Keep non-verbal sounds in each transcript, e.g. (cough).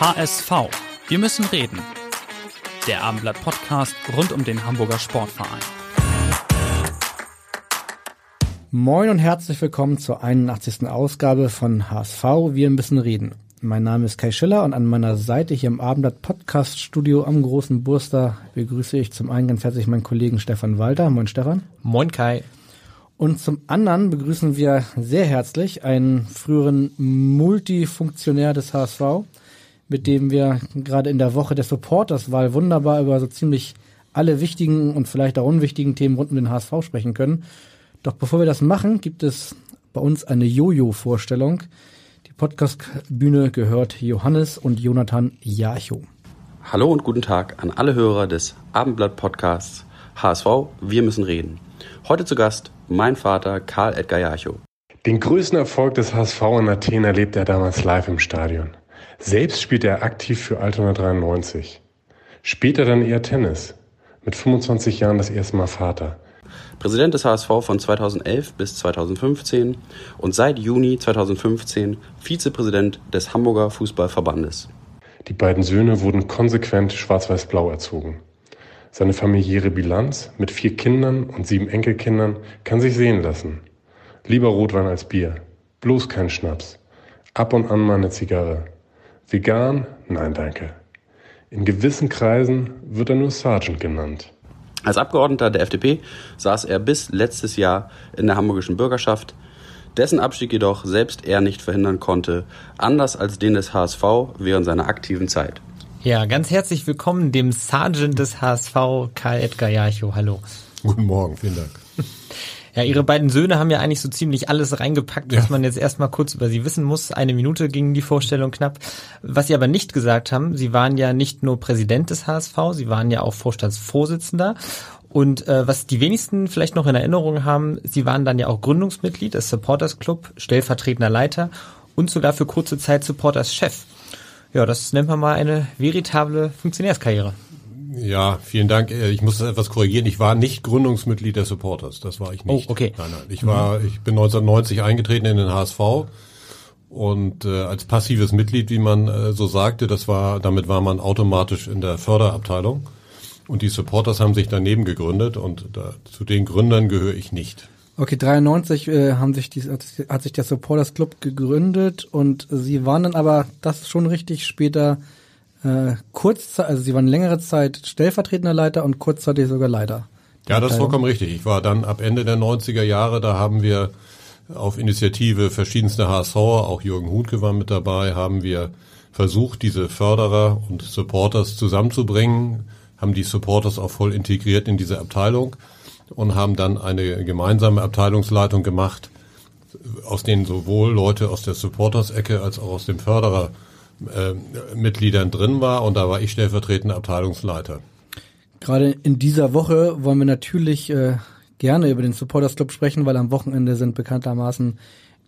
HSV. Wir müssen reden. Der Abendblatt Podcast rund um den Hamburger Sportverein. Moin und herzlich willkommen zur 81. Ausgabe von HSV. Wir müssen reden. Mein Name ist Kai Schiller und an meiner Seite hier im Abendblatt Podcast Studio am Großen Burster begrüße ich zum einen ganz herzlich meinen Kollegen Stefan Walter. Moin Stefan. Moin Kai. Und zum anderen begrüßen wir sehr herzlich einen früheren Multifunktionär des HSV, mit dem wir gerade in der Woche der Supporters-Wahl wunderbar über so ziemlich alle wichtigen und vielleicht auch unwichtigen Themen rund um den HSV sprechen können. Doch bevor wir das machen, gibt es bei uns eine Jojo-Vorstellung. Die Podcast-Bühne gehört Johannes und Jonathan Jarchow. Hallo und guten Tag an alle Hörer des Abendblatt-Podcasts HSV, wir müssen reden. Heute zu Gast mein Vater Karl Edgar Jarchow. Den größten Erfolg des HSV in Athen erlebte er damals live im Stadion. Selbst spielte er aktiv für Altona 93. Später dann eher Tennis. Mit 25 Jahren das erste Mal Vater. Präsident des HSV von 2011 bis 2015 und seit Juni 2015 Vizepräsident des Hamburger Fußballverbandes. Die beiden Söhne wurden konsequent schwarz-weiß-blau erzogen. Seine familiäre Bilanz mit vier Kindern und sieben Enkelkindern kann sich sehen lassen. Lieber Rotwein als Bier. Bloß kein Schnaps. Ab und an mal eine Zigarre. Vegan? Nein, danke. In gewissen Kreisen wird er nur Sergeant genannt. Als Abgeordneter der FDP saß er bis letztes Jahr in der hamburgischen Bürgerschaft, dessen Abstieg jedoch selbst er nicht verhindern konnte, anders als den des HSV während seiner aktiven Zeit. Ja, ganz herzlich willkommen dem Sergeant des HSV, Karl Edgar Jarchow. Hallo. Guten Morgen, vielen Dank. (laughs) Ja, ihre beiden Söhne haben ja eigentlich so ziemlich alles reingepackt, was Ja. man jetzt erstmal kurz über sie wissen muss. Eine Minute ging die Vorstellung knapp. Was sie aber nicht gesagt haben, sie waren ja nicht nur Präsident des HSV, sie waren ja auch Vorstandsvorsitzender. Und äh, was die wenigsten vielleicht noch in Erinnerung haben, sie waren dann ja auch Gründungsmitglied des Supporters Club, stellvertretender Leiter und sogar für kurze Zeit Supporters Chef. Ja, das nennt man mal eine veritable Funktionärskarriere. Ja, vielen Dank. Äh, Ich muss das etwas korrigieren. Ich war nicht Gründungsmitglied der Supporters. Das war ich nicht. Oh, okay. Nein, nein. Ich war, ich bin 1990 eingetreten in den HSV und äh, als passives Mitglied, wie man äh, so sagte, das war, damit war man automatisch in der Förderabteilung. Und die Supporters haben sich daneben gegründet und da, zu den Gründern gehöre ich nicht. Okay, 93 äh, haben sich die, hat sich der Supporters Club gegründet und sie waren dann aber, das ist schon richtig, später äh, kurz, also sie waren längere Zeit stellvertretender Leiter und kurzzeitig sogar Leiter. Ja, das ist vollkommen richtig. Ich war dann ab Ende der 90er Jahre, da haben wir auf Initiative verschiedenster HSVer, auch Jürgen Huhnke war mit dabei, haben wir versucht, diese Förderer und Supporters zusammenzubringen, haben die Supporters auch voll integriert in diese Abteilung und haben dann eine gemeinsame Abteilungsleitung gemacht, aus denen sowohl Leute aus der Supporters-Ecke als auch aus den Förderer äh, Mitgliedern drin war und da war ich stellvertretender Abteilungsleiter. Gerade in dieser Woche wollen wir natürlich äh, gerne über den Supporters Club sprechen, weil am Wochenende sind bekanntermaßen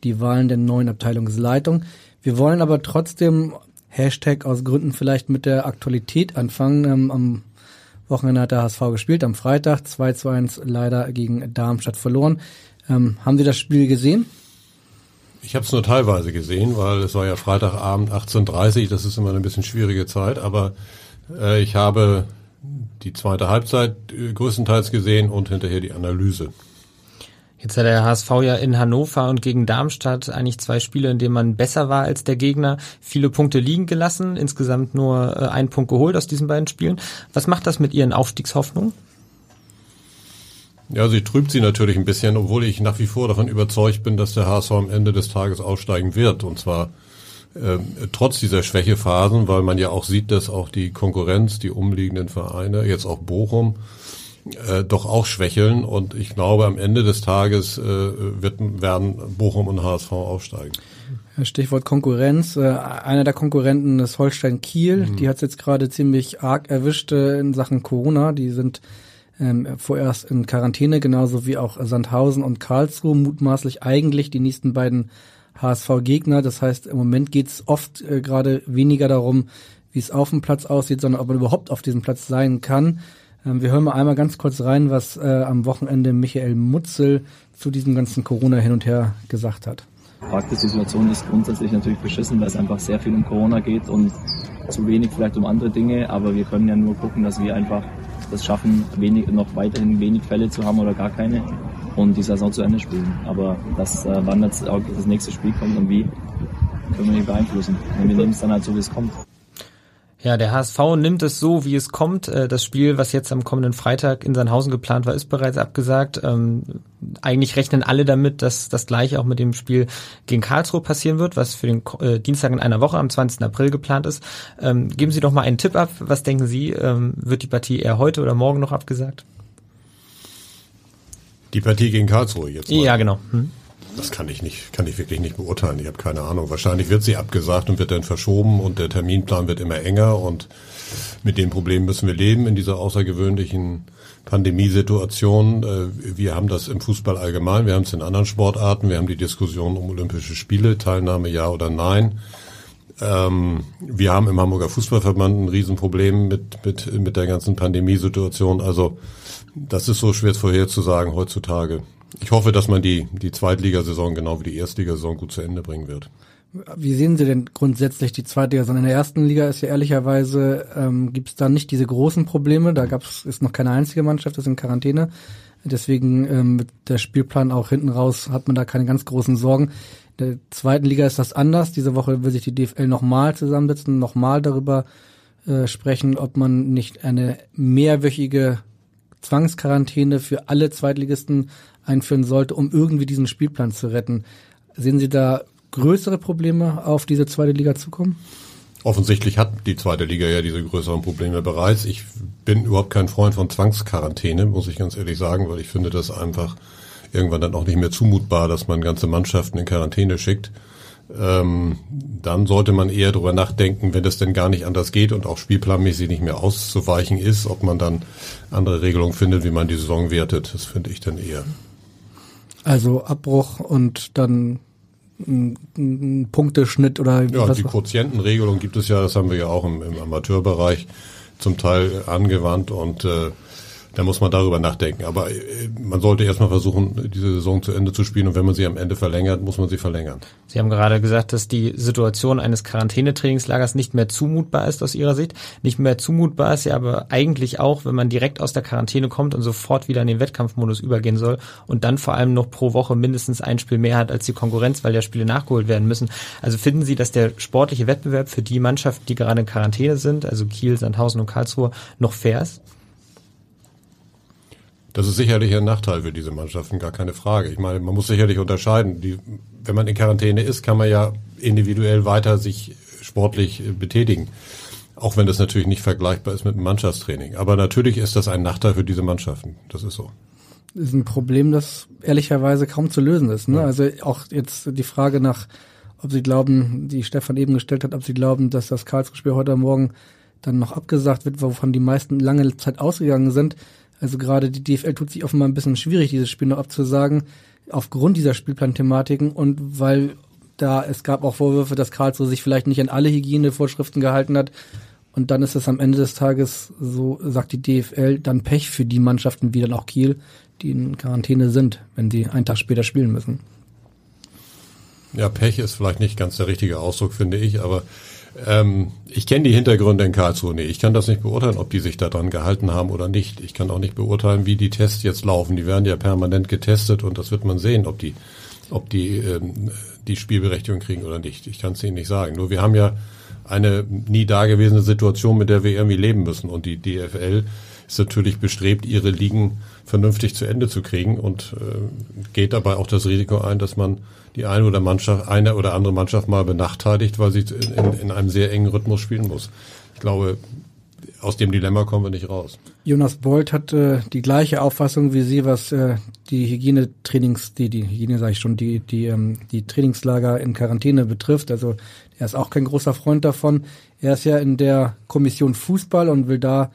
die Wahlen der neuen Abteilungsleitung. Wir wollen aber trotzdem Hashtag aus Gründen vielleicht mit der Aktualität anfangen. Ähm, am Wochenende hat der HSV gespielt, am Freitag 2 zu 1 leider gegen Darmstadt verloren. Ähm, haben Sie das Spiel gesehen? Ich habe es nur teilweise gesehen, weil es war ja Freitagabend 18.30 das ist immer eine bisschen schwierige Zeit, aber äh, ich habe die zweite Halbzeit äh, größtenteils gesehen und hinterher die Analyse. Jetzt hat der HSV ja in Hannover und gegen Darmstadt eigentlich zwei Spiele, in denen man besser war als der Gegner, viele Punkte liegen gelassen, insgesamt nur äh, einen Punkt geholt aus diesen beiden Spielen. Was macht das mit Ihren Aufstiegshoffnungen? Ja, sie trübt sie natürlich ein bisschen, obwohl ich nach wie vor davon überzeugt bin, dass der HSV am Ende des Tages aussteigen wird. Und zwar äh, trotz dieser Schwächephasen, weil man ja auch sieht, dass auch die Konkurrenz, die umliegenden Vereine, jetzt auch Bochum, äh, doch auch schwächeln. Und ich glaube, am Ende des Tages äh, wird, werden Bochum und HSV aufsteigen. Stichwort Konkurrenz. Äh, einer der Konkurrenten ist Holstein Kiel. Mhm. Die hat es jetzt gerade ziemlich arg erwischt äh, in Sachen Corona. Die sind ähm, vorerst in Quarantäne, genauso wie auch Sandhausen und Karlsruhe, mutmaßlich eigentlich die nächsten beiden HSV-Gegner. Das heißt, im Moment geht es oft äh, gerade weniger darum, wie es auf dem Platz aussieht, sondern ob man überhaupt auf diesem Platz sein kann. Ähm, wir hören mal einmal ganz kurz rein, was äh, am Wochenende Michael Mutzel zu diesem ganzen Corona hin und her gesagt hat. Die Situation ist grundsätzlich natürlich beschissen, weil es einfach sehr viel um Corona geht und zu wenig vielleicht um andere Dinge. Aber wir können ja nur gucken, dass wir einfach das schaffen, wenig, noch weiterhin wenig Fälle zu haben oder gar keine und die Saison zu Ende spielen. Aber das, äh, wann jetzt das nächste Spiel kommt und wie, können wir nicht beeinflussen. Und wir nehmen es dann halt so, wie es kommt. Ja, der HSV nimmt es so, wie es kommt. Äh, das Spiel, was jetzt am kommenden Freitag in Sandhausen geplant war, ist bereits abgesagt. Ähm, eigentlich rechnen alle damit, dass das gleiche auch mit dem Spiel gegen Karlsruhe passieren wird, was für den äh, Dienstag in einer Woche am 20. April geplant ist. Ähm, geben Sie doch mal einen Tipp ab. Was denken Sie? Ähm, wird die Partie eher heute oder morgen noch abgesagt? Die Partie gegen Karlsruhe jetzt. Mal. Ja, genau. Hm. Das kann ich nicht, kann ich wirklich nicht beurteilen. Ich habe keine Ahnung. Wahrscheinlich wird sie abgesagt und wird dann verschoben und der Terminplan wird immer enger und mit dem Problem müssen wir leben in dieser außergewöhnlichen Pandemiesituation. Äh, wir haben das im Fußball allgemein, wir haben es in anderen Sportarten, wir haben die Diskussion um Olympische Spiele, Teilnahme ja oder nein. Ähm, wir haben im Hamburger Fußballverband ein Riesenproblem mit, mit, mit der ganzen Pandemiesituation. Also das ist so schwer vorherzusagen heutzutage. Ich hoffe, dass man die, die Zweitligasaison genau wie die Erstligasaison gut zu Ende bringen wird. Wie sehen Sie denn grundsätzlich die Zweitligasaison? In der ersten Liga ist ja ehrlicherweise, ähm, gibt es da nicht diese großen Probleme. Da gab's ist noch keine einzige Mannschaft, das ist in Quarantäne. Deswegen ähm, mit der Spielplan auch hinten raus hat man da keine ganz großen Sorgen. In der zweiten Liga ist das anders. Diese Woche will sich die DFL nochmal zusammensetzen, nochmal darüber äh, sprechen, ob man nicht eine mehrwöchige Zwangsquarantäne für alle Zweitligisten einführen sollte, um irgendwie diesen Spielplan zu retten. Sehen Sie da größere Probleme auf diese zweite Liga zukommen? Offensichtlich hat die zweite Liga ja diese größeren Probleme bereits. Ich bin überhaupt kein Freund von Zwangsquarantäne, muss ich ganz ehrlich sagen, weil ich finde das einfach irgendwann dann auch nicht mehr zumutbar, dass man ganze Mannschaften in Quarantäne schickt. Ähm, dann sollte man eher darüber nachdenken, wenn das denn gar nicht anders geht und auch spielplanmäßig nicht mehr auszuweichen ist, ob man dann andere Regelungen findet, wie man die Saison wertet. Das finde ich dann eher. Also Abbruch und dann ein, ein Punkteschnitt oder ja, was die Quotientenregelung gibt es ja, das haben wir ja auch im, im Amateurbereich zum Teil angewandt und äh, da muss man darüber nachdenken. Aber äh, man sollte erstmal versuchen, diese Saison zu Ende zu spielen und wenn man sie am Ende verlängert, muss man sie verlängern. Sie haben gerade gesagt, dass die Situation eines Quarantänetrainingslagers nicht mehr zumutbar ist aus Ihrer Sicht. Nicht mehr zumutbar ist ja aber eigentlich auch, wenn man direkt aus der Quarantäne kommt und sofort wieder in den Wettkampfmodus übergehen soll und dann vor allem noch pro Woche mindestens ein Spiel mehr hat als die Konkurrenz, weil ja Spiele nachgeholt werden müssen. Also finden Sie, dass der sportliche Wettbewerb für die Mannschaften, die gerade in Quarantäne sind, also Kiel, Sandhausen und Karlsruhe, noch fair ist? Das ist sicherlich ein Nachteil für diese Mannschaften, gar keine Frage. Ich meine, man muss sicherlich unterscheiden. Die, wenn man in Quarantäne ist, kann man ja individuell weiter sich sportlich betätigen. Auch wenn das natürlich nicht vergleichbar ist mit einem Mannschaftstraining. Aber natürlich ist das ein Nachteil für diese Mannschaften. Das ist so. Das ist ein Problem, das ehrlicherweise kaum zu lösen ist. Ne? Ja. Also auch jetzt die Frage nach, ob Sie glauben, die Stefan eben gestellt hat, ob Sie glauben, dass das Karlsruhe-Spiel heute Morgen dann noch abgesagt wird, wovon die meisten lange Zeit ausgegangen sind also gerade die DFL tut sich offenbar ein bisschen schwierig, dieses Spiel noch abzusagen, aufgrund dieser Spielplanthematiken und weil da es gab auch Vorwürfe, dass Karlsruhe sich vielleicht nicht an alle Hygienevorschriften gehalten hat. Und dann ist es am Ende des Tages, so sagt die DFL, dann Pech für die Mannschaften wie dann auch Kiel, die in Quarantäne sind, wenn sie einen Tag später spielen müssen. Ja, Pech ist vielleicht nicht ganz der richtige Ausdruck, finde ich, aber ähm, ich kenne die Hintergründe in Karlsruhe nicht. Ich kann das nicht beurteilen, ob die sich daran gehalten haben oder nicht. Ich kann auch nicht beurteilen, wie die Tests jetzt laufen. Die werden ja permanent getestet und das wird man sehen, ob die, ob die ähm, die Spielberechtigung kriegen oder nicht. Ich kann es Ihnen nicht sagen. Nur wir haben ja eine nie dagewesene Situation, mit der wir irgendwie leben müssen. Und die DFL ist natürlich bestrebt, ihre Ligen vernünftig zu Ende zu kriegen und äh, geht dabei auch das Risiko ein, dass man die eine oder Mannschaft, eine oder andere Mannschaft mal benachteiligt, weil sie in, in, in einem sehr engen Rhythmus spielen muss. Ich glaube, aus dem Dilemma kommen wir nicht raus. Jonas Bolt hat äh, die gleiche Auffassung wie Sie, was äh, die Hygienetrainings, die die Hygiene sage ich schon, die die ähm, die Trainingslager in Quarantäne betrifft. Also er ist auch kein großer Freund davon. Er ist ja in der Kommission Fußball und will da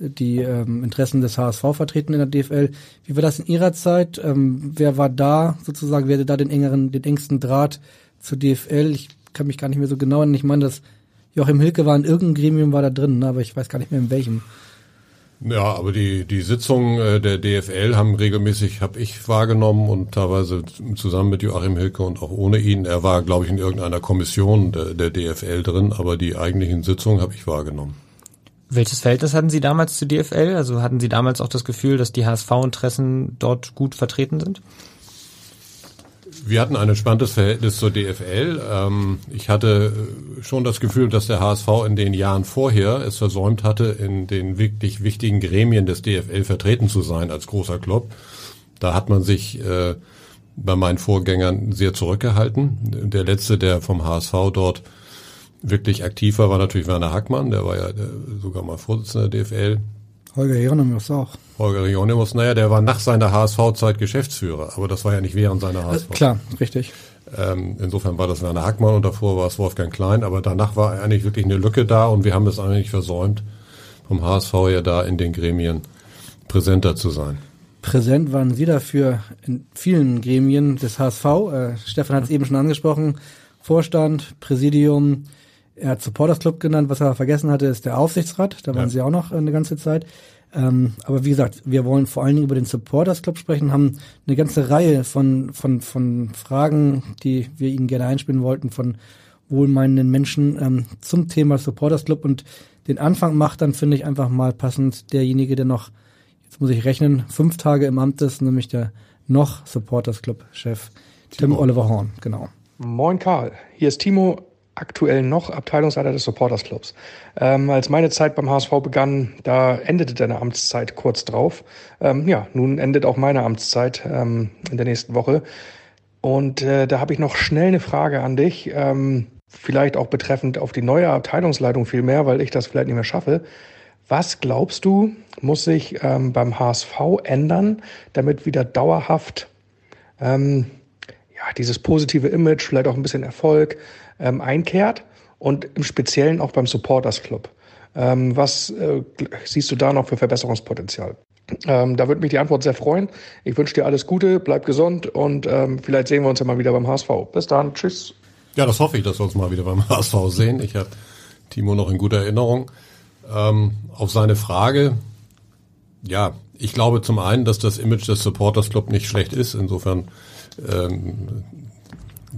die ähm, Interessen des HSV vertreten in der DFL. Wie war das in Ihrer Zeit? Ähm, wer war da sozusagen, wer hatte da den engeren, den engsten Draht zur DFL? Ich kann mich gar nicht mehr so genau erinnern. Ich meine, dass Joachim Hilke war in irgendeinem Gremium war da drin, ne? aber ich weiß gar nicht mehr in welchem. Ja, aber die, die Sitzungen äh, der DFL haben regelmäßig, habe ich wahrgenommen und teilweise zusammen mit Joachim Hilke und auch ohne ihn. Er war, glaube ich, in irgendeiner Kommission der, der DFL drin, aber die eigentlichen Sitzungen habe ich wahrgenommen. Welches Verhältnis hatten Sie damals zur DFL? Also hatten Sie damals auch das Gefühl, dass die HSV-Interessen dort gut vertreten sind? Wir hatten ein entspanntes Verhältnis zur DFL. Ähm, ich hatte äh, schon das Gefühl, dass der HSV in den Jahren vorher es versäumt hatte, in den wirklich wichtigen Gremien des DFL vertreten zu sein als großer Club. Da hat man sich äh, bei meinen Vorgängern sehr zurückgehalten. Der letzte, der vom HSV dort wirklich aktiv war, war natürlich Werner Hackmann. Der war ja sogar mal Vorsitzender der DFL. Holger Hieronymus auch. Holger Hieronymus, naja, der war nach seiner HSV-Zeit Geschäftsführer, aber das war ja nicht während seiner HSV. Äh, klar, richtig. Ähm, insofern war das Werner Hackmann und davor war es Wolfgang Klein, aber danach war eigentlich wirklich eine Lücke da und wir haben es eigentlich versäumt, vom HSV ja da in den Gremien präsenter zu sein. Präsent waren Sie dafür in vielen Gremien des HSV. Äh, Stefan hat es eben schon angesprochen. Vorstand, Präsidium, er hat Supporters Club genannt, was er vergessen hatte, ist der Aufsichtsrat. Da waren ja. sie auch noch eine ganze Zeit. Ähm, aber wie gesagt, wir wollen vor allen Dingen über den Supporters Club sprechen, haben eine ganze Reihe von, von, von Fragen, die wir Ihnen gerne einspielen wollten, von wohlmeinenden Menschen ähm, zum Thema Supporters Club. Und den Anfang macht dann, finde ich, einfach mal passend derjenige, der noch, jetzt muss ich rechnen, fünf Tage im Amt ist, nämlich der noch Supporters Club Chef Tim Oliver Horn, genau. Moin Karl, hier ist Timo aktuell noch Abteilungsleiter des Supporters Clubs. Ähm, als meine Zeit beim HSV begann, da endete deine Amtszeit kurz drauf. Ähm, ja, nun endet auch meine Amtszeit ähm, in der nächsten Woche. Und äh, da habe ich noch schnell eine Frage an dich, ähm, vielleicht auch betreffend auf die neue Abteilungsleitung viel mehr, weil ich das vielleicht nicht mehr schaffe. Was glaubst du, muss sich ähm, beim HSV ändern, damit wieder dauerhaft ähm, ja, dieses positive Image, vielleicht auch ein bisschen Erfolg ähm, einkehrt und im Speziellen auch beim Supporters Club. Ähm, was äh, siehst du da noch für Verbesserungspotenzial? Ähm, da würde mich die Antwort sehr freuen. Ich wünsche dir alles Gute, bleib gesund und ähm, vielleicht sehen wir uns ja mal wieder beim HSV. Bis dann, tschüss. Ja, das hoffe ich, dass wir uns mal wieder beim HSV sehen. Ich habe Timo noch in guter Erinnerung. Ähm, auf seine Frage, ja, ich glaube zum einen, dass das Image des Supporters Club nicht schlecht ist. Insofern ähm,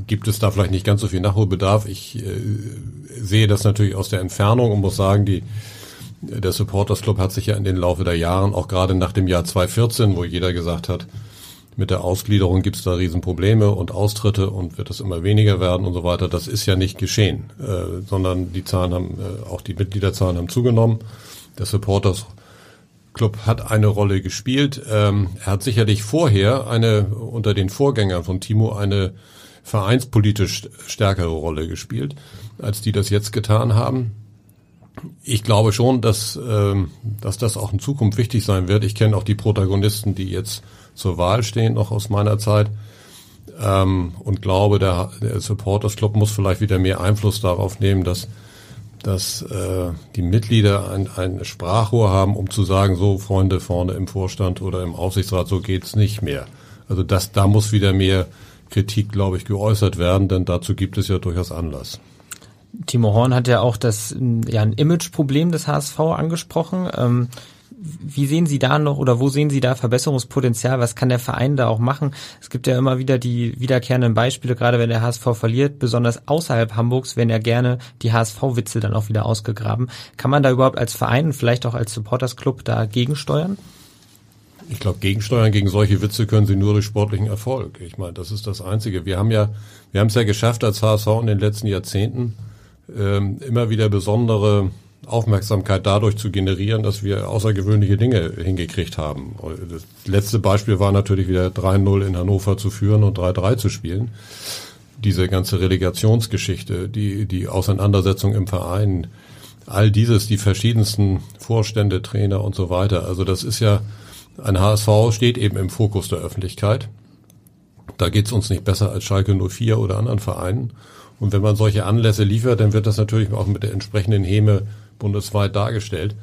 gibt es da vielleicht nicht ganz so viel Nachholbedarf. Ich äh, sehe das natürlich aus der Entfernung und muss sagen, die, der Supporters Club hat sich ja in den Laufe der Jahren, auch gerade nach dem Jahr 2014, wo jeder gesagt hat, mit der Ausgliederung gibt es da Riesenprobleme und Austritte und wird es immer weniger werden und so weiter. Das ist ja nicht geschehen, äh, sondern die Zahlen haben, äh, auch die Mitgliederzahlen haben zugenommen. Der Supporters Club hat eine Rolle gespielt. Ähm, er hat sicherlich vorher eine unter den Vorgängern von Timo eine vereinspolitisch stärkere Rolle gespielt, als die das jetzt getan haben. Ich glaube schon, dass, ähm, dass das auch in Zukunft wichtig sein wird. Ich kenne auch die Protagonisten, die jetzt zur Wahl stehen, noch aus meiner Zeit. Ähm, und glaube, der, der Supporters Club muss vielleicht wieder mehr Einfluss darauf nehmen, dass, dass äh, die Mitglieder ein, ein Sprachrohr haben, um zu sagen, so Freunde vorne im Vorstand oder im Aufsichtsrat, so geht's nicht mehr. Also das, da muss wieder mehr Kritik, glaube ich, geäußert werden, denn dazu gibt es ja durchaus Anlass. Timo Horn hat ja auch das ja ein Imageproblem des HSV angesprochen. Ähm, wie sehen Sie da noch oder wo sehen Sie da Verbesserungspotenzial? Was kann der Verein da auch machen? Es gibt ja immer wieder die wiederkehrenden Beispiele, gerade wenn der HSV verliert, besonders außerhalb Hamburgs werden ja gerne die HSV-Witze dann auch wieder ausgegraben. Kann man da überhaupt als Verein und vielleicht auch als Supporters-Club da gegensteuern? Ich glaube, gegensteuern gegen solche Witze können sie nur durch sportlichen Erfolg. Ich meine, das ist das Einzige. Wir haben ja, wir haben es ja geschafft als HSV in den letzten Jahrzehnten, ähm, immer wieder besondere Aufmerksamkeit dadurch zu generieren, dass wir außergewöhnliche Dinge hingekriegt haben. Das letzte Beispiel war natürlich wieder 3-0 in Hannover zu führen und 3-3 zu spielen. Diese ganze Relegationsgeschichte, die, die Auseinandersetzung im Verein, all dieses, die verschiedensten Vorstände, Trainer und so weiter. Also das ist ja, ein HSV steht eben im Fokus der Öffentlichkeit. Da geht's uns nicht besser als Schalke 04 oder anderen Vereinen. Und wenn man solche Anlässe liefert, dann wird das natürlich auch mit der entsprechenden Häme bundesweit dargestellt.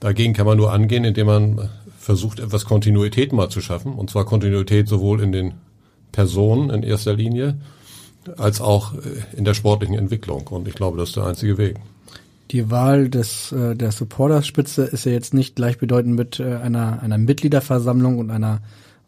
Dagegen kann man nur angehen, indem man versucht, etwas Kontinuität mal zu schaffen. Und zwar Kontinuität sowohl in den Personen in erster Linie, als auch äh, in der sportlichen Entwicklung. Und ich glaube, das ist der einzige Weg. Die Wahl des äh, der Supporterspitze ist ja jetzt nicht gleichbedeutend mit äh, einer einer Mitgliederversammlung und einer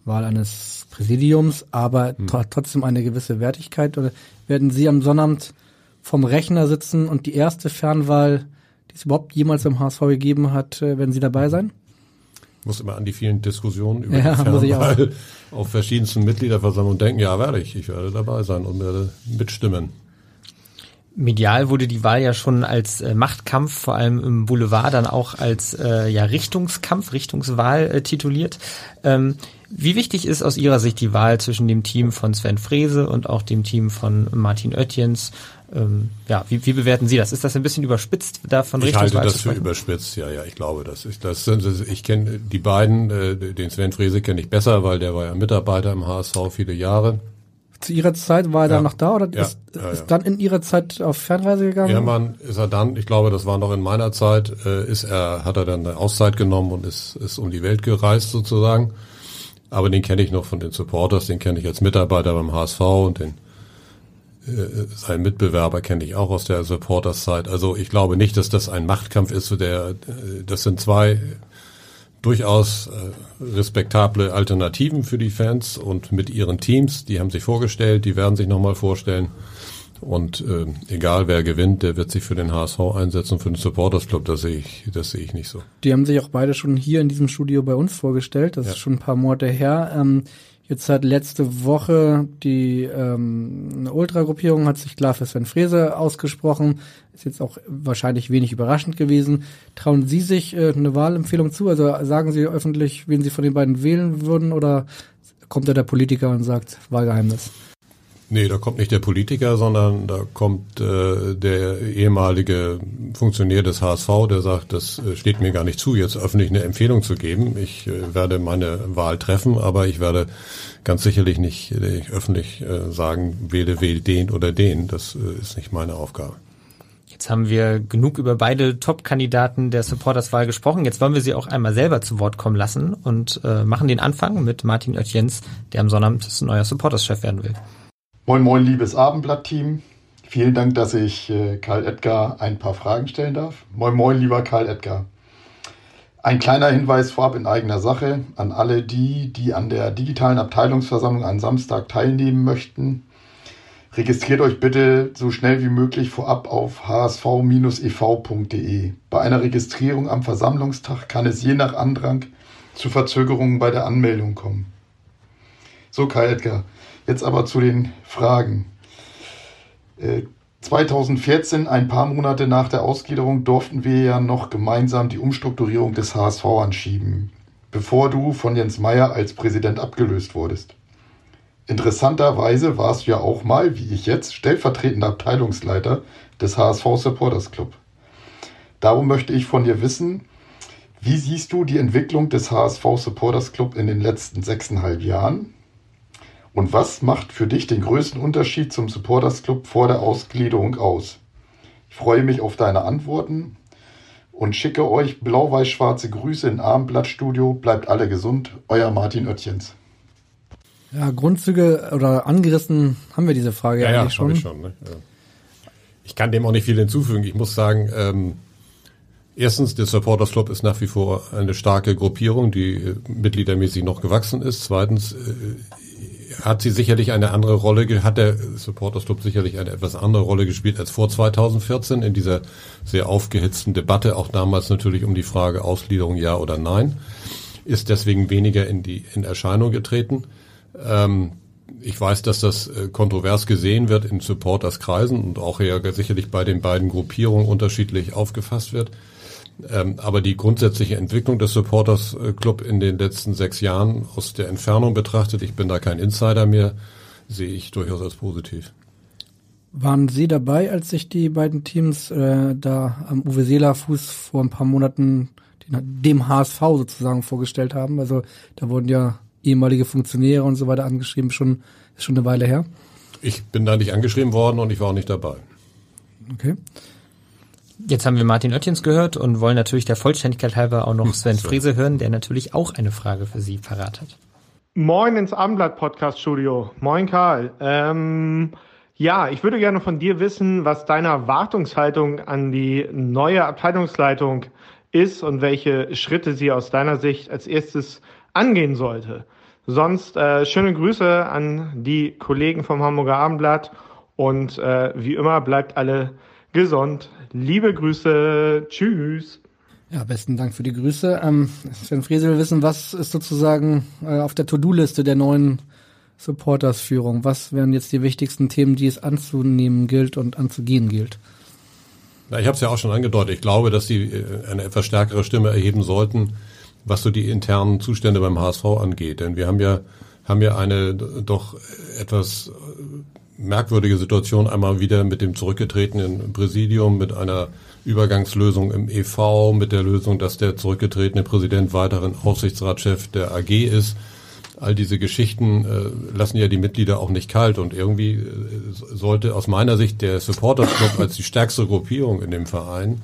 Wahl eines Präsidiums, aber hm. trotzdem eine gewisse Wertigkeit. Oder werden Sie am Sonnabend vom Rechner sitzen und die erste Fernwahl, die es überhaupt jemals im HSV gegeben hat, äh, werden Sie dabei sein? Ich muss immer an die vielen Diskussionen über ja, die (laughs) Fernwahl auf verschiedensten Mitgliederversammlungen denken. Ja, werde ich. Ich werde dabei sein und werde mitstimmen. Medial wurde die Wahl ja schon als äh, Machtkampf, vor allem im Boulevard, dann auch als äh, ja, Richtungskampf, Richtungswahl äh, tituliert. Ähm, wie wichtig ist aus Ihrer Sicht die Wahl zwischen dem Team von Sven Frese und auch dem Team von Martin Oetjens? Ähm, ja, wie, wie bewerten Sie das? Ist das ein bisschen überspitzt da von Ich halte das für überspitzt, ja, ja, ich glaube, das ist das. Sind, ich kenne die beiden, äh, den Sven Frese kenne ich besser, weil der war ja Mitarbeiter im HSV viele Jahre zu ihrer Zeit war er ja. dann noch da oder ja. ist, ja, ist dann in ihrer Zeit auf Fernreise gegangen? Ja, man ist er dann, ich glaube, das war noch in meiner Zeit, äh, ist er, hat er dann eine Auszeit genommen und ist, ist um die Welt gereist sozusagen. Aber den kenne ich noch von den Supporters, den kenne ich als Mitarbeiter beim HSV und den äh, seinen Mitbewerber kenne ich auch aus der Supporters-Zeit. Also ich glaube nicht, dass das ein Machtkampf ist. Der, äh, das sind zwei durchaus äh, respektable Alternativen für die Fans und mit ihren Teams. Die haben sich vorgestellt, die werden sich nochmal vorstellen. Und äh, egal wer gewinnt, der wird sich für den HSV einsetzen, für den Supporters Club. Das sehe ich, das sehe ich nicht so. Die haben sich auch beide schon hier in diesem Studio bei uns vorgestellt. Das ja. ist schon ein paar Monate her. Ähm, Jetzt hat letzte Woche die ähm, eine Ultragruppierung hat sich klar für Sven Frese ausgesprochen. Ist jetzt auch wahrscheinlich wenig überraschend gewesen. Trauen Sie sich äh, eine Wahlempfehlung zu? Also sagen Sie öffentlich, wen Sie von den beiden wählen würden oder kommt da der Politiker und sagt Wahlgeheimnis? Nee, da kommt nicht der Politiker, sondern da kommt äh, der ehemalige Funktionär des HSV, der sagt, das äh, steht mir gar nicht zu, jetzt öffentlich eine Empfehlung zu geben. Ich äh, werde meine Wahl treffen, aber ich werde ganz sicherlich nicht äh, öffentlich äh, sagen, wähle, wähle den oder den. Das äh, ist nicht meine Aufgabe. Jetzt haben wir genug über beide Top-Kandidaten der Supporterswahl gesprochen. Jetzt wollen wir sie auch einmal selber zu Wort kommen lassen und äh, machen den Anfang mit Martin Oetjens, der am Sonnabend neuer Supporters-Chef werden will. Moin, moin, liebes Abendblatt-Team. Vielen Dank, dass ich äh, Karl Edgar ein paar Fragen stellen darf. Moin, moin, lieber Karl Edgar. Ein kleiner Hinweis vorab in eigener Sache an alle die, die an der digitalen Abteilungsversammlung am Samstag teilnehmen möchten. Registriert euch bitte so schnell wie möglich vorab auf hsv-ev.de. Bei einer Registrierung am Versammlungstag kann es je nach Andrang zu Verzögerungen bei der Anmeldung kommen. So, Kai Edgar, Jetzt aber zu den Fragen. 2014, äh, ein paar Monate nach der Ausgliederung, durften wir ja noch gemeinsam die Umstrukturierung des HSV anschieben, bevor du von Jens Meyer als Präsident abgelöst wurdest. Interessanterweise warst du ja auch mal, wie ich jetzt, stellvertretender Abteilungsleiter des HSV Supporters Club. Darum möchte ich von dir wissen, wie siehst du die Entwicklung des HSV Supporters Club in den letzten sechseinhalb Jahren? Und was macht für dich den größten Unterschied zum Supporters Club vor der Ausgliederung aus? Ich freue mich auf deine Antworten und schicke euch blau-weiß-schwarze Grüße in Abendblattstudio. Bleibt alle gesund. Euer Martin Oettchens. Ja, Grundzüge oder angerissen haben wir diese Frage ja, eigentlich ja, schon. Ich, schon ne? ja. ich kann dem auch nicht viel hinzufügen. Ich muss sagen, ähm, erstens, der Supporters Club ist nach wie vor eine starke Gruppierung, die äh, mitgliedermäßig noch gewachsen ist. Zweitens, äh, hat sie sicherlich eine andere Rolle, hat der Supporters Club sicherlich eine etwas andere Rolle gespielt als vor 2014 in dieser sehr aufgehitzten Debatte, auch damals natürlich um die Frage Ausgliederung ja oder nein, ist deswegen weniger in die, in Erscheinung getreten. Ähm, ich weiß, dass das äh, kontrovers gesehen wird in Supporters-Kreisen und auch ja sicherlich bei den beiden Gruppierungen unterschiedlich aufgefasst wird. Ähm, aber die grundsätzliche Entwicklung des Supporters äh, Club in den letzten sechs Jahren aus der Entfernung betrachtet, ich bin da kein Insider mehr, sehe ich durchaus als positiv. Waren Sie dabei, als sich die beiden Teams äh, da am Uwe Seeler Fuß vor ein paar Monaten den, dem HSV sozusagen vorgestellt haben? Also da wurden ja ehemalige Funktionäre und so weiter angeschrieben, schon ist schon eine Weile her. Ich bin da nicht angeschrieben worden und ich war auch nicht dabei. Okay. Jetzt haben wir Martin Oettjens gehört und wollen natürlich der Vollständigkeit halber auch noch hm, Sven Frese hören, der natürlich auch eine Frage für Sie parat hat. Moin ins Abendblatt Podcast Studio. Moin Karl. Ähm, ja, ich würde gerne von dir wissen, was deine Erwartungshaltung an die neue Abteilungsleitung ist und welche Schritte sie aus deiner Sicht als erstes angehen sollte. Sonst äh, schöne Grüße an die Kollegen vom Hamburger Abendblatt und äh, wie immer bleibt alle gesund. Liebe Grüße. Tschüss. Ja, besten Dank für die Grüße. Ähm, Sven Friese will wissen, was ist sozusagen äh, auf der To-Do-Liste der neuen Supporters-Führung? Was wären jetzt die wichtigsten Themen, die es anzunehmen gilt und anzugehen gilt? Na, ich habe es ja auch schon angedeutet. Ich glaube, dass sie äh, eine etwas stärkere Stimme erheben sollten, was so die internen Zustände beim HSV angeht. Denn wir haben ja haben ja eine doch etwas merkwürdige Situation einmal wieder mit dem zurückgetretenen Präsidium, mit einer Übergangslösung im EV, mit der Lösung, dass der zurückgetretene Präsident weiteren Aufsichtsratschef der AG ist. All diese Geschichten äh, lassen ja die Mitglieder auch nicht kalt und irgendwie äh, sollte aus meiner Sicht der Supporters Club als die stärkste Gruppierung in dem Verein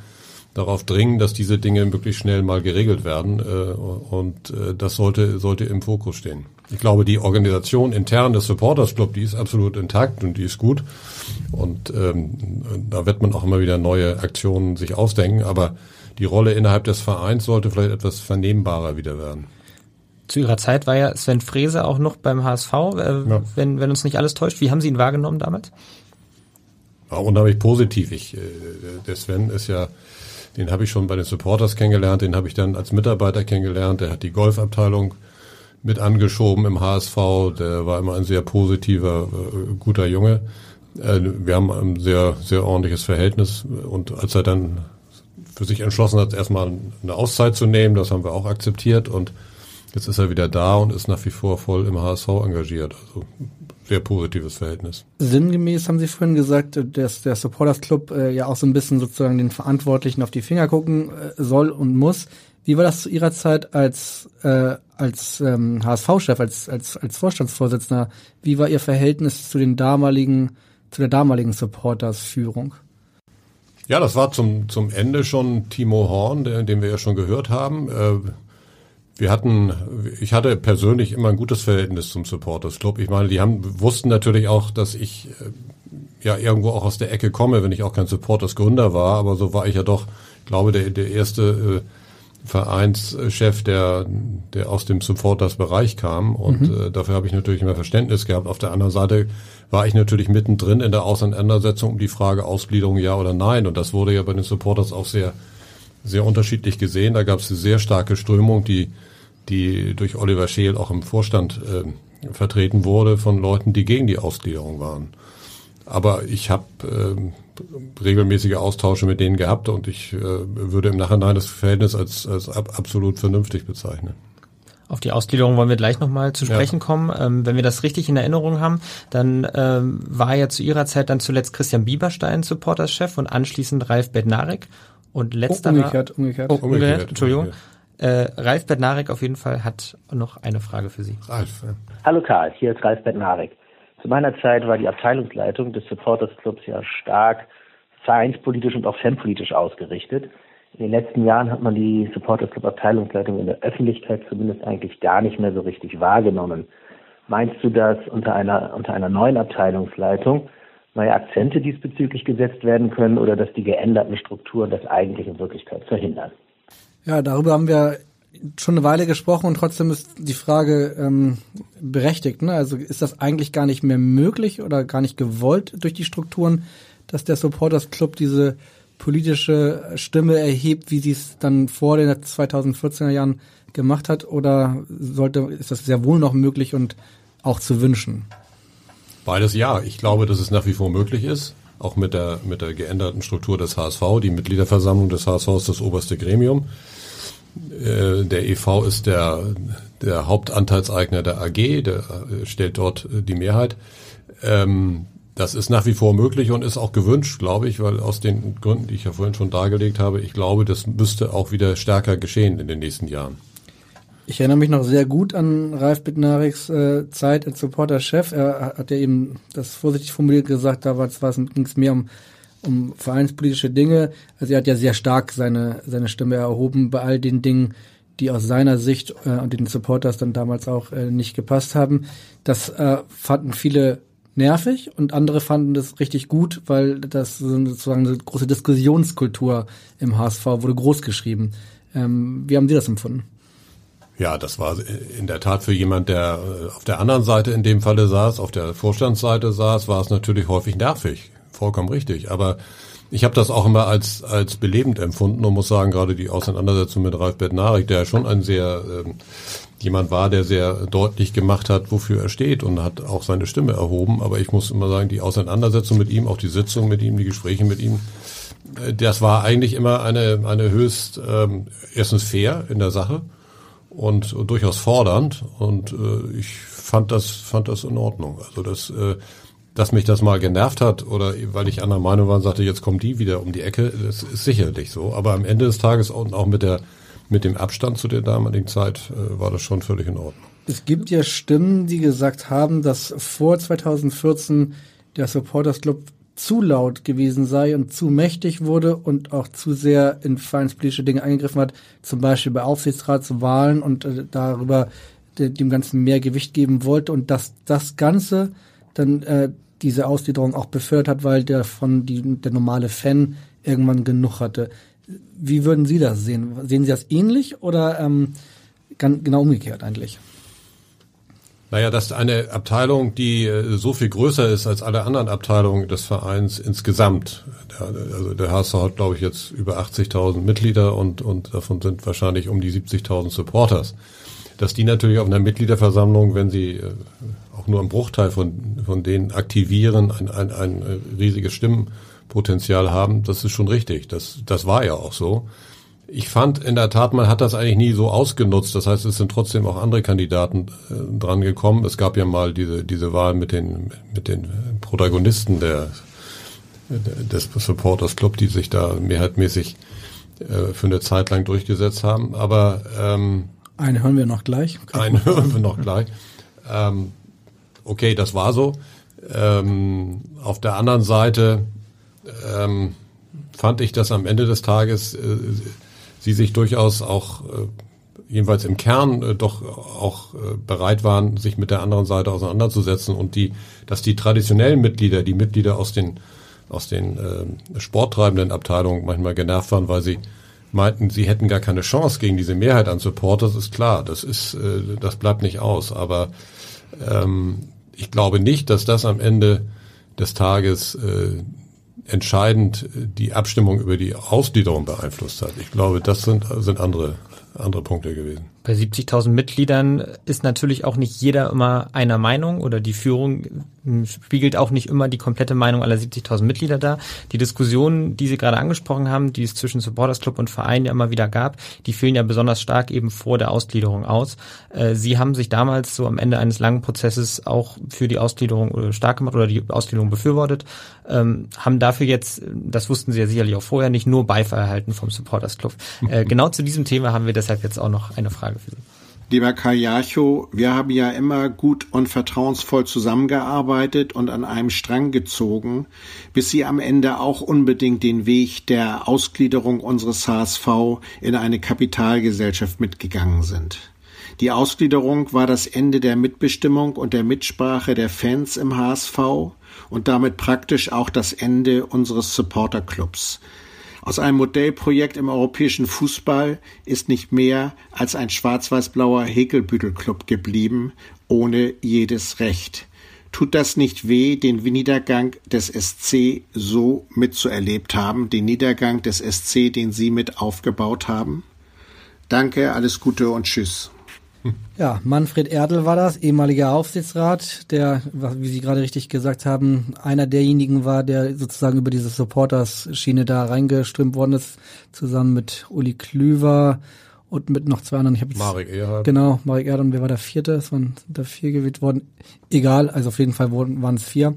darauf dringen, dass diese Dinge möglichst schnell mal geregelt werden äh, und äh, das sollte sollte im Fokus stehen. Ich glaube, die Organisation intern des Supporters Club, die ist absolut intakt und die ist gut. Und ähm, da wird man auch immer wieder neue Aktionen sich ausdenken. Aber die Rolle innerhalb des Vereins sollte vielleicht etwas vernehmbarer wieder werden. Zu Ihrer Zeit war ja Sven Frese auch noch beim HSV, äh, ja. wenn, wenn uns nicht alles täuscht. Wie haben Sie ihn wahrgenommen damals? War unheimlich positiv. Ich, äh, der Sven ist ja, den habe ich schon bei den Supporters kennengelernt, den habe ich dann als Mitarbeiter kennengelernt. Der hat die Golfabteilung mit angeschoben im HSV. Der war immer ein sehr positiver, äh, guter Junge. Äh, wir haben ein sehr, sehr ordentliches Verhältnis. Und als er dann für sich entschlossen hat, erstmal eine Auszeit zu nehmen, das haben wir auch akzeptiert. Und jetzt ist er wieder da und ist nach wie vor voll im HSV engagiert. Also sehr positives Verhältnis. Sinngemäß haben Sie vorhin gesagt, dass der Supporters Club äh, ja auch so ein bisschen sozusagen den Verantwortlichen auf die Finger gucken soll und muss. Wie war das zu Ihrer Zeit als äh, als ähm, HSV-Chef, als als als Vorstandsvorsitzender? Wie war Ihr Verhältnis zu den damaligen zu der damaligen Supporters-Führung? Ja, das war zum zum Ende schon Timo Horn, der, den wir ja schon gehört haben. Äh, wir hatten, ich hatte persönlich immer ein gutes Verhältnis zum Supporters Club. Ich meine, die haben wussten natürlich auch, dass ich äh, ja irgendwo auch aus der Ecke komme, wenn ich auch kein Supporters Gründer war, aber so war ich ja doch, glaube der der erste äh, Vereinschef, der, der aus dem Supporters-Bereich kam. Und mhm. äh, dafür habe ich natürlich immer Verständnis gehabt. Auf der anderen Seite war ich natürlich mittendrin in der Auseinandersetzung um die Frage Ausgliederung ja oder nein. Und das wurde ja bei den Supporters auch sehr, sehr unterschiedlich gesehen. Da gab es eine sehr starke Strömung, die, die durch Oliver Scheel auch im Vorstand äh, vertreten wurde von Leuten, die gegen die Ausgliederung waren. Aber ich habe äh, regelmäßige Austausche mit denen gehabt und ich äh, würde im Nachhinein das Verhältnis als, als ab, absolut vernünftig bezeichnen. Auf die Ausgliederung wollen wir gleich nochmal zu sprechen ja. kommen. Ähm, wenn wir das richtig in Erinnerung haben, dann ähm, war ja zu ihrer Zeit dann zuletzt Christian Bieberstein Supporterschef und anschließend Ralf Bednarek und letzter oh, umgekehrt, umgekehrt. Oh, umgekehrt, umgekehrt Entschuldigung. Umgekehrt. Äh, Ralf Bednarek auf jeden Fall hat noch eine Frage für Sie. Ralf. Ja. Hallo Karl, hier ist Ralf Bednarek. Zu meiner Zeit war die Abteilungsleitung des Supporters Clubs ja stark vereinspolitisch und auch fanpolitisch ausgerichtet. In den letzten Jahren hat man die Supporters Club Abteilungsleitung in der Öffentlichkeit zumindest eigentlich gar nicht mehr so richtig wahrgenommen. Meinst du, dass unter einer, unter einer neuen Abteilungsleitung neue Akzente diesbezüglich gesetzt werden können oder dass die geänderten Strukturen das eigentlich in Wirklichkeit verhindern? Ja, darüber haben wir schon eine Weile gesprochen und trotzdem ist die Frage ähm, berechtigt. Ne? Also ist das eigentlich gar nicht mehr möglich oder gar nicht gewollt durch die Strukturen, dass der Supporters Club diese politische Stimme erhebt, wie sie es dann vor den 2014er Jahren gemacht hat? Oder sollte, ist das sehr wohl noch möglich und auch zu wünschen? Beides ja. Ich glaube, dass es nach wie vor möglich ist. Auch mit der, mit der geänderten Struktur des HSV. Die Mitgliederversammlung des HSV ist das oberste Gremium. Äh, der EV ist der, der Hauptanteilseigner der AG, der äh, stellt dort die Mehrheit. Ähm, Das ist nach wie vor möglich und ist auch gewünscht, glaube ich, weil aus den Gründen, die ich ja vorhin schon dargelegt habe, ich glaube, das müsste auch wieder stärker geschehen in den nächsten Jahren. Ich erinnere mich noch sehr gut an Ralf Bittnariks äh, Zeit als Supporter-Chef. Er hat ja eben das vorsichtig formuliert gesagt, da ging es mehr um, um vereinspolitische Dinge. Also er hat ja sehr stark seine, seine Stimme erhoben bei all den Dingen, die aus seiner Sicht äh, und den Supporters dann damals auch äh, nicht gepasst haben. Das äh, fanden viele nervig und andere fanden das richtig gut, weil das sozusagen eine große Diskussionskultur im HSV wurde großgeschrieben. Ähm, wie haben Sie das empfunden? Ja, das war in der Tat für jemand, der äh, auf der anderen Seite in dem Falle saß, auf der Vorstandsseite saß, war es natürlich häufig nervig. Vollkommen richtig. Aber ich habe das auch immer als, als belebend empfunden und muss sagen, gerade die Auseinandersetzung mit Ralf Bednarik, der schon ein sehr ähm, jemand war, der sehr deutlich gemacht hat, wofür er steht und hat auch seine Stimme erhoben. Aber ich muss immer sagen, die Auseinandersetzung mit ihm, auch die Sitzung mit ihm, die Gespräche mit ihm, äh, das war eigentlich immer eine, eine höchst ähm, erstens fair in der Sache und, und durchaus fordernd. Und äh, ich fand das, fand das in Ordnung. Also das, äh, dass mich das mal genervt hat oder weil ich anderer Meinung war und sagte, jetzt kommt die wieder um die Ecke, das ist sicherlich so. Aber am Ende des Tages und auch mit der mit dem Abstand zu der damaligen Zeit äh, war das schon völlig in Ordnung. Es gibt ja Stimmen, die gesagt haben, dass vor 2014 der Supporters Club zu laut gewesen sei und zu mächtig wurde und auch zu sehr in vereinspolitische Dinge eingegriffen hat, zum Beispiel bei Aufsichtsratswahlen und äh, darüber de, dem Ganzen mehr Gewicht geben wollte und dass das Ganze dann äh, diese Ausgliederung auch befördert hat, weil der von die, der normale Fan irgendwann genug hatte. Wie würden Sie das sehen? Sehen Sie das ähnlich oder ähm, genau umgekehrt eigentlich? Naja, dass eine Abteilung, die äh, so viel größer ist als alle anderen Abteilungen des Vereins insgesamt, also der HSV hat, glaube ich, jetzt über 80.000 Mitglieder und, und davon sind wahrscheinlich um die 70.000 Supporters, dass die natürlich auf einer Mitgliederversammlung, wenn sie äh, auch nur einen Bruchteil von, von denen aktivieren, ein, ein, ein äh, riesiges Stimmen Potenzial haben, das ist schon richtig. Das, das war ja auch so. Ich fand in der Tat, man hat das eigentlich nie so ausgenutzt. Das heißt, es sind trotzdem auch andere Kandidaten äh, dran gekommen. Es gab ja mal diese, diese Wahl mit den, mit den Protagonisten der, des Supporters Club, die sich da mehrheitmäßig äh, für eine Zeit lang durchgesetzt haben. Aber ähm, eine hören wir noch gleich. Eine (laughs) hören wir noch gleich. Ähm, okay, das war so. Ähm, auf der anderen Seite ähm, fand ich, dass am Ende des Tages äh, sie sich durchaus auch äh, jedenfalls im Kern äh, doch auch äh, bereit waren, sich mit der anderen Seite auseinanderzusetzen und die, dass die traditionellen Mitglieder, die Mitglieder aus den aus den äh, sporttreibenden Abteilungen manchmal genervt waren, weil sie meinten, sie hätten gar keine Chance gegen diese Mehrheit an Supporters, ist klar, das ist, äh, das bleibt nicht aus. Aber ähm, ich glaube nicht, dass das am Ende des Tages äh, entscheidend die Abstimmung über die Ausgliederung beeinflusst hat. Ich glaube, das sind, sind andere, andere Punkte gewesen. Bei 70.000 Mitgliedern ist natürlich auch nicht jeder immer einer Meinung oder die Führung spiegelt auch nicht immer die komplette Meinung aller 70.000 Mitglieder dar. Die Diskussionen, die Sie gerade angesprochen haben, die es zwischen Supporters Club und Verein ja immer wieder gab, die fielen ja besonders stark eben vor der Ausgliederung aus. Äh, Sie haben sich damals so am Ende eines langen Prozesses auch für die Ausgliederung stark gemacht oder die Ausgliederung befürwortet, ähm, haben dafür jetzt, das wussten Sie ja sicherlich auch vorher, nicht nur Beifall erhalten vom Supporters Club. Äh, (laughs) genau zu diesem Thema haben wir deshalb jetzt auch noch eine Frage für Sie. Lieber Kajacho, wir haben ja immer gut und vertrauensvoll zusammengearbeitet und an einem Strang gezogen, bis Sie am Ende auch unbedingt den Weg der Ausgliederung unseres HSV in eine Kapitalgesellschaft mitgegangen sind. Die Ausgliederung war das Ende der Mitbestimmung und der Mitsprache der Fans im HSV und damit praktisch auch das Ende unseres Supporterclubs. Aus einem Modellprojekt im europäischen Fußball ist nicht mehr als ein schwarz-weiß-blauer Häkelbüttelclub geblieben, ohne jedes Recht. Tut das nicht weh, den Niedergang des SC so mitzuerlebt haben, den Niedergang des SC, den Sie mit aufgebaut haben? Danke, alles Gute und Tschüss. Ja, Manfred Erdl war das, ehemaliger Aufsichtsrat, der, wie Sie gerade richtig gesagt haben, einer derjenigen war, der sozusagen über diese Supporters-Schiene da reingeströmt worden ist, zusammen mit Uli Klüver und mit noch zwei anderen. Ich hab Marek Erhard. Genau, Marek Erhard und wer war der vierte? Es waren da vier gewählt worden. Egal, also auf jeden Fall waren es vier.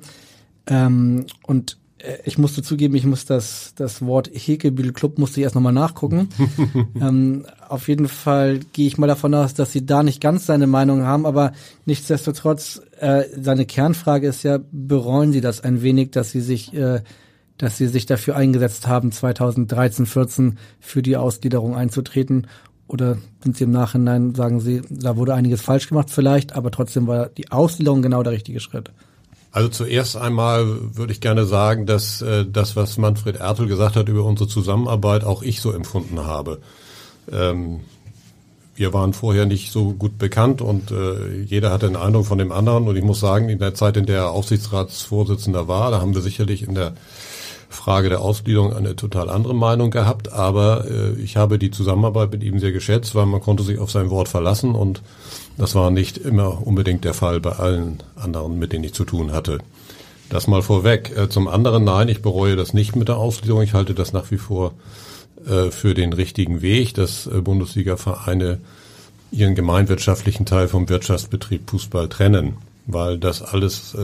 Ähm, und ich musste zugeben, ich muss das, das Wort Hekebühl Club musste ich erst nochmal nachgucken. (laughs) ähm, auf jeden Fall gehe ich mal davon aus, dass sie da nicht ganz seine Meinung haben, aber nichtsdestotrotz, äh, seine Kernfrage ist ja, bereuen sie das ein wenig, dass sie sich, äh, dass sie sich dafür eingesetzt haben, 2013, 14 für die Ausgliederung einzutreten? Oder sind sie im Nachhinein, sagen sie, da wurde einiges falsch gemacht vielleicht, aber trotzdem war die Ausgliederung genau der richtige Schritt? Also zuerst einmal würde ich gerne sagen, dass äh, das, was Manfred Ertel gesagt hat über unsere Zusammenarbeit, auch ich so empfunden habe. Ähm, wir waren vorher nicht so gut bekannt und äh, jeder hatte eine Eindruck von dem anderen. Und ich muss sagen, in der Zeit, in der er Aufsichtsratsvorsitzender war, da haben wir sicherlich in der Frage der Ausgliederung eine total andere Meinung gehabt. Aber äh, ich habe die Zusammenarbeit mit ihm sehr geschätzt, weil man konnte sich auf sein Wort verlassen und das war nicht immer unbedingt der Fall bei allen anderen, mit denen ich zu tun hatte. Das mal vorweg. Äh, zum anderen, nein, ich bereue das nicht mit der Ausgliederung. Ich halte das nach wie vor äh, für den richtigen Weg, dass äh, Bundesliga-Vereine ihren gemeinwirtschaftlichen Teil vom Wirtschaftsbetrieb Fußball trennen, weil das alles,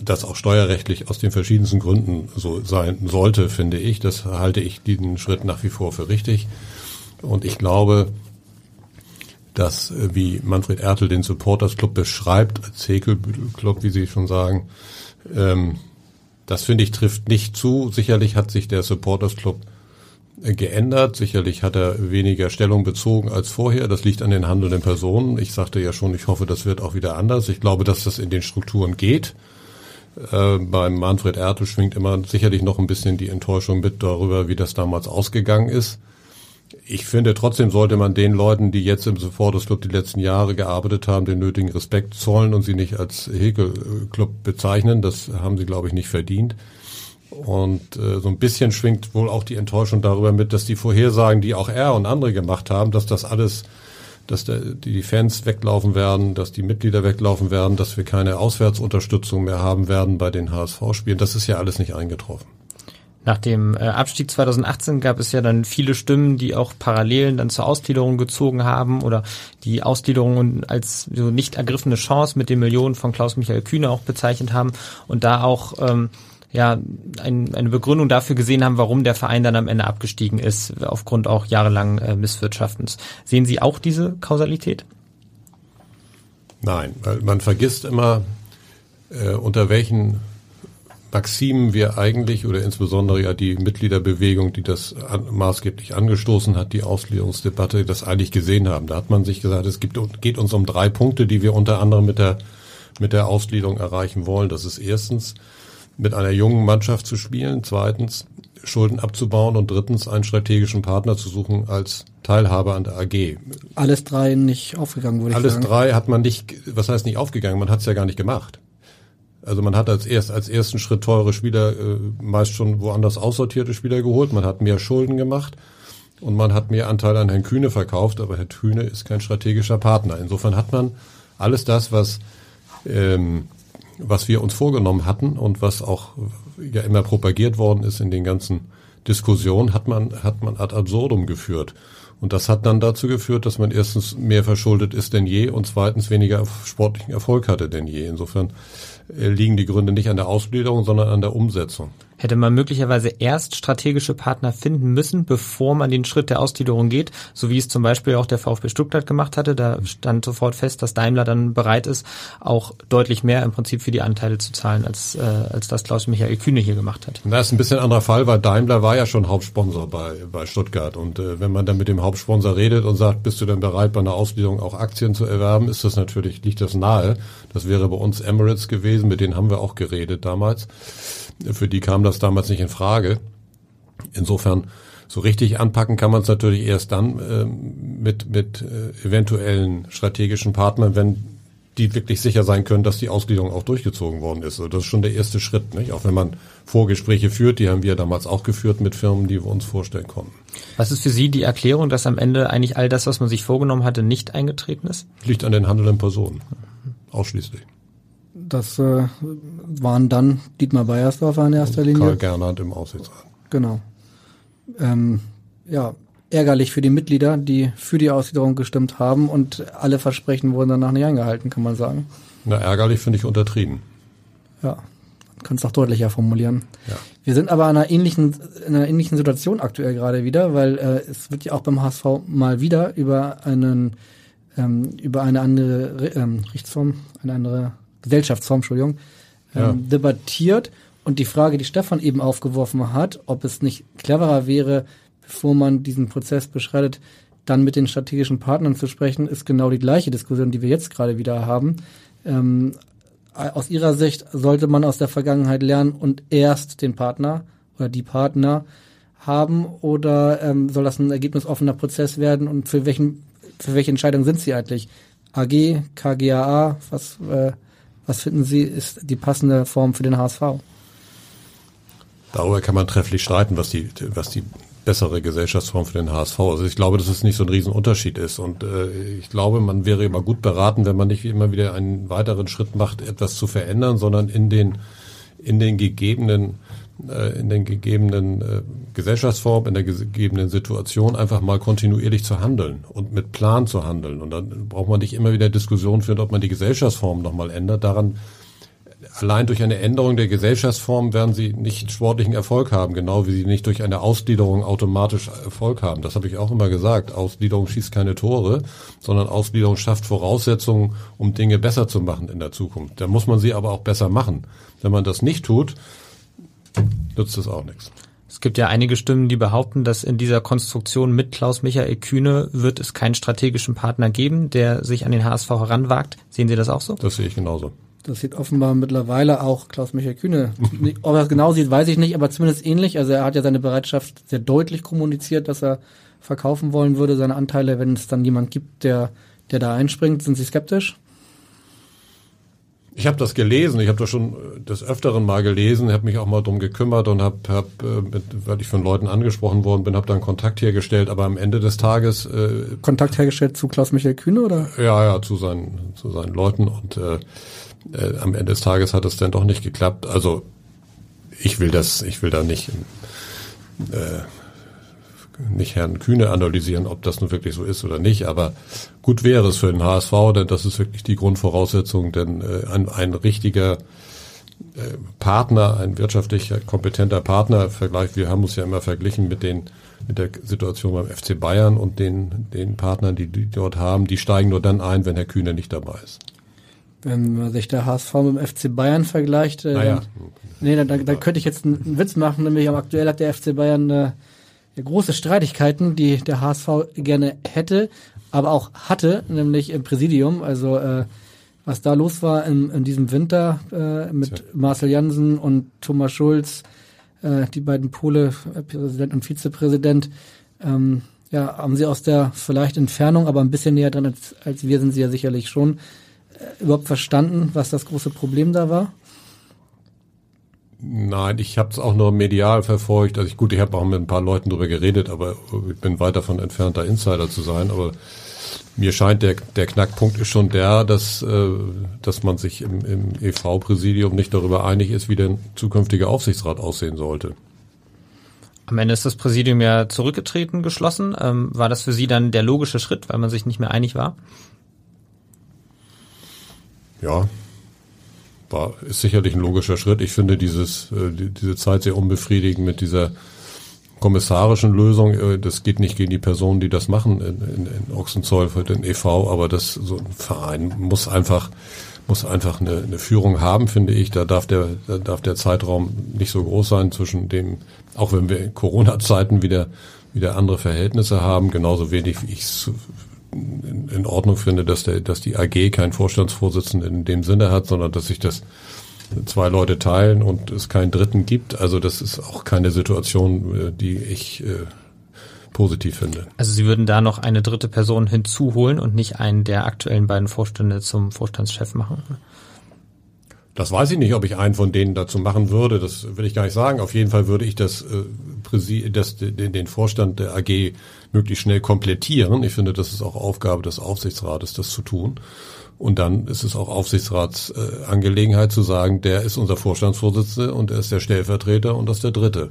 das auch steuerrechtlich aus den verschiedensten Gründen so sein sollte, finde ich. Das halte ich diesen Schritt nach wie vor für richtig. Und ich glaube, dass, äh, wie Manfred Ertel den Supporters Club beschreibt, als Häkelclub, wie Sie schon sagen, ähm, das finde ich trifft nicht zu. Sicherlich hat sich der Supporters Club äh, geändert. Sicherlich hat er weniger Stellung bezogen als vorher. Das liegt an den handelnden Personen. Ich sagte ja schon, ich hoffe, das wird auch wieder anders. Ich glaube, dass das in den Strukturen geht. Äh, beim Manfred Ertel schwingt immer sicherlich noch ein bisschen die Enttäuschung mit darüber, wie das damals ausgegangen ist ich finde trotzdem sollte man den Leuten, die jetzt im Supporters Club die letzten Jahre gearbeitet haben, den nötigen Respekt zollen und sie nicht als Häkelclub bezeichnen. Das haben sie, glaube ich, nicht verdient. Und äh, so ein bisschen schwingt wohl auch die Enttäuschung darüber mit, dass die Vorhersagen, die auch er und andere gemacht haben, dass das alles, dass der, die Fans weglaufen werden, dass die Mitglieder weglaufen werden, dass wir keine Auswärtsunterstützung mehr haben werden bei den HSV-Spielen, das ist ja alles nicht eingetroffen. Nach dem äh, Abstieg 2018 gab es ja dann viele Stimmen, die auch Parallelen dann zur Ausgliederung gezogen haben oder die Ausgliederung als so nicht ergriffene Chance mit den Millionen von Klaus-Michael Kühne auch bezeichnet haben und da auch ähm, ja ein, eine Begründung dafür gesehen haben, warum der Verein dann am Ende abgestiegen ist, aufgrund auch jahrelangen äh, Misswirtschaftens. Sehen Sie auch diese Kausalität? Nein, weil man vergisst immer, äh, unter welchen Maximen wir eigentlich oder insbesondere ja die Mitgliederbewegung, die das an, maßgeblich angestoßen hat, die Ausgliederungsdebatte, das eigentlich gesehen haben. Da hat man sich gesagt, es gibt, geht uns um drei Punkte, die wir unter anderem mit der, mit der Ausgliederung erreichen wollen. Das ist erstens, mit einer jungen Mannschaft zu spielen, zweitens, Schulden abzubauen und drittens, einen strategischen Partner zu suchen als Teilhaber an der AG. Alles drei nicht aufgegangen, würde Alles ich sagen. Alles drei hat man nicht, was heißt nicht aufgegangen, man hat es ja gar nicht gemacht. Also man hat als erst als ersten Schritt teure Spieler äh, meist schon woanders aussortierte Spieler geholt. Man hat mehr Schulden gemacht und man hat mehr Anteil an Herrn Kühne verkauft, aber Herr Kühne ist kein strategischer Partner. Insofern hat man alles das, was ähm, was wir uns vorgenommen hatten und was auch ja immer propagiert worden ist in den ganzen Diskussionen, hat man hat man ad absurdum geführt. Und das hat dann dazu geführt, dass man erstens mehr verschuldet ist denn je und zweitens weniger sportlichen Erfolg hatte denn je. Insofern liegen die Gründe nicht an der Ausgliederung, sondern an der Umsetzung. Hätte man möglicherweise erst strategische Partner finden müssen, bevor man den Schritt der Ausgliederung geht, so wie es zum Beispiel auch der VfB Stuttgart gemacht hatte. Da stand sofort fest, dass Daimler dann bereit ist, auch deutlich mehr im Prinzip für die Anteile zu zahlen, als, äh, als das Klaus-Michael Kühne hier gemacht hat. Das ist ein bisschen ein anderer Fall, weil Daimler war ja schon Hauptsponsor bei, bei Stuttgart. Und äh, wenn man dann mit dem Hauptsponsor redet und sagt, bist du denn bereit, bei einer Ausgliederung auch Aktien zu erwerben, ist das natürlich, liegt das nahe. Das wäre bei uns Emirates gewesen, mit denen haben wir auch geredet damals. Für die kam das damals nicht in Frage. Insofern so richtig anpacken kann man es natürlich erst dann äh, mit, mit äh, eventuellen strategischen Partnern, wenn die wirklich sicher sein können, dass die Ausgliederung auch durchgezogen worden ist. Also das ist schon der erste Schritt, nicht? Auch wenn man Vorgespräche führt, die haben wir damals auch geführt mit Firmen, die wir uns vorstellen konnten. Was ist für Sie die Erklärung, dass am Ende eigentlich all das, was man sich vorgenommen hatte, nicht eingetreten ist? Liegt an den handelnden Personen. Ausschließlich. Das äh, waren dann Dietmar Beiersdorfer in erster Linie. Karl Gernhardt im Aufsichtsrat. Genau. Ähm, ja, ärgerlich für die Mitglieder, die für die Ausgliederung gestimmt haben und alle Versprechen wurden danach nicht eingehalten, kann man sagen. Na, ärgerlich finde ich untertrieben. Ja, Können es noch deutlicher formulieren. Ja. Wir sind aber in einer ähnlichen, in einer ähnlichen Situation aktuell gerade wieder, weil äh, es wird ja auch beim HSV mal wieder über einen ähm, über eine andere ähm, Rechtsform, eine andere Gesellschaftsform, Entschuldigung, ähm, Ja. debattiert. Und die Frage, die Stefan eben aufgeworfen hat, ob es nicht cleverer wäre, bevor man diesen Prozess beschreitet, dann mit den strategischen Partnern zu sprechen, ist genau die gleiche Diskussion, die wir jetzt gerade wieder haben. Ähm, aus Ihrer Sicht sollte man aus der Vergangenheit lernen und erst den Partner oder die Partner haben oder ähm, soll das ein ergebnisoffener Prozess werden und für welchen für welche Entscheidung sind Sie eigentlich? AG, KGAA, was äh, was finden Sie ist die passende Form für den HSV? Darüber kann man trefflich streiten, was die, was die bessere Gesellschaftsform für den HSV ist. Also ich glaube, dass es nicht so ein Riesenunterschied ist. Und äh, ich glaube, man wäre immer gut beraten, wenn man nicht immer wieder einen weiteren Schritt macht, etwas zu verändern, sondern in den, in den gegebenen in den gegebenen äh, Gesellschaftsform, in der gegebenen Situation einfach mal kontinuierlich zu handeln und mit Plan zu handeln. Und dann braucht man nicht immer wieder Diskussionen führen, ob man die Gesellschaftsform nochmal ändert. Daran allein durch eine Änderung der Gesellschaftsform werden sie nicht sportlichen Erfolg haben, genau wie sie nicht durch eine Ausgliederung automatisch Erfolg haben. Das habe ich auch immer gesagt. Ausgliederung schießt keine Tore, sondern Ausgliederung schafft Voraussetzungen, um Dinge besser zu machen in der Zukunft. Da muss man sie aber auch besser machen. Wenn man das nicht tut, nützt es auch nichts. Es gibt ja einige Stimmen, die behaupten, dass in dieser Konstruktion mit Klaus Michael Kühne wird es keinen strategischen Partner geben, der sich an den HSV heranwagt. Sehen Sie das auch so? Das sehe ich genauso. Das sieht offenbar mittlerweile auch Klaus-Michael Kühne. (laughs) Ob er das genau sieht, weiß ich nicht, aber zumindest ähnlich. Also er hat ja seine Bereitschaft sehr deutlich kommuniziert, dass er verkaufen wollen würde, seine Anteile, wenn es dann jemand gibt, der, der da einspringt. Sind Sie skeptisch? Ich habe das gelesen, ich habe das schon des Öfteren mal gelesen, habe mich auch mal drum gekümmert und habe, hab, äh, weil ich von Leuten angesprochen worden bin, habe dann Kontakt hergestellt, aber am Ende des Tages... Äh, Kontakt hergestellt zu Klaus-Michael Kühne, oder? Ja, ja, zu seinen, zu seinen Leuten und äh, äh, am Ende des Tages hat es dann doch nicht geklappt. Also ich will das, ich will da nicht... Äh, nicht Herrn Kühne analysieren, ob das nun wirklich so ist oder nicht, aber gut wäre es für den HSV, denn das ist wirklich die Grundvoraussetzung, denn äh, ein, ein richtiger äh, Partner, ein wirtschaftlicher kompetenter Partner, Vergleich, wir haben uns ja immer verglichen mit den mit der Situation beim FC Bayern und den den Partnern, die die dort haben, die steigen nur dann ein, wenn Herr Kühne nicht dabei ist. Wenn man sich der HSV mit dem FC Bayern vergleicht, äh, naja. dann, nee, dann, dann, dann könnte ich jetzt einen Witz machen, nämlich am aktuell hat der FC Bayern äh, große Streitigkeiten, die der HSV gerne hätte, aber auch hatte, nämlich im Präsidium. Also äh, was da los war in, in diesem Winter äh, mit Tja. Marcel Jansen und Thomas Schulz, äh, die beiden Pole, äh, Präsident und Vizepräsident, ähm, ja, haben sie aus der vielleicht Entfernung, aber ein bisschen näher dran als, als wir sind sie ja sicherlich schon, äh, überhaupt verstanden, was das große Problem da war? Nein, ich habe es auch nur medial verfolgt. Also ich, gut, ich habe auch mit ein paar Leuten drüber geredet, aber ich bin weit davon entfernt, da Insider zu sein. Aber mir scheint der, der Knackpunkt ist schon der, dass, äh, dass man sich im, im EV-Präsidium nicht darüber einig ist, wie der zukünftige Aufsichtsrat aussehen sollte. Am Ende ist das Präsidium ja zurückgetreten, geschlossen. Ähm, war das für Sie dann der logische Schritt, weil man sich nicht mehr einig war? Ja, war, ist sicherlich ein logischer Schritt. Ich finde dieses, äh, die, diese Zeit sehr unbefriedigend mit dieser kommissarischen Lösung. Äh, das geht nicht gegen die Personen, die das machen in, in, in Ochsenzoll den EV, aber das so ein Verein muss einfach muss einfach eine, eine Führung haben, finde ich. Da darf der da darf der Zeitraum nicht so groß sein zwischen dem, auch wenn wir in Corona-Zeiten wieder wieder andere Verhältnisse haben, genauso wenig wie ich es in, Ordnung finde, dass der, dass die AG keinen Vorstandsvorsitzenden in dem Sinne hat, sondern dass sich das zwei Leute teilen und es keinen Dritten gibt. Also das ist auch keine Situation, die ich äh, positiv finde. Also Sie würden da noch eine dritte Person hinzuholen und nicht einen der aktuellen beiden Vorstände zum Vorstandschef machen? Das weiß ich nicht, ob ich einen von denen dazu machen würde. Das will ich gar nicht sagen. Auf jeden Fall würde ich das, äh, das den, Vorstand der AG möglichst schnell komplettieren. Ich finde, das ist auch Aufgabe des Aufsichtsrates, das zu tun. Und dann ist es auch Aufsichtsratsangelegenheit äh, zu sagen, der ist unser Vorstandsvorsitzende und er ist der Stellvertreter und das ist der Dritte.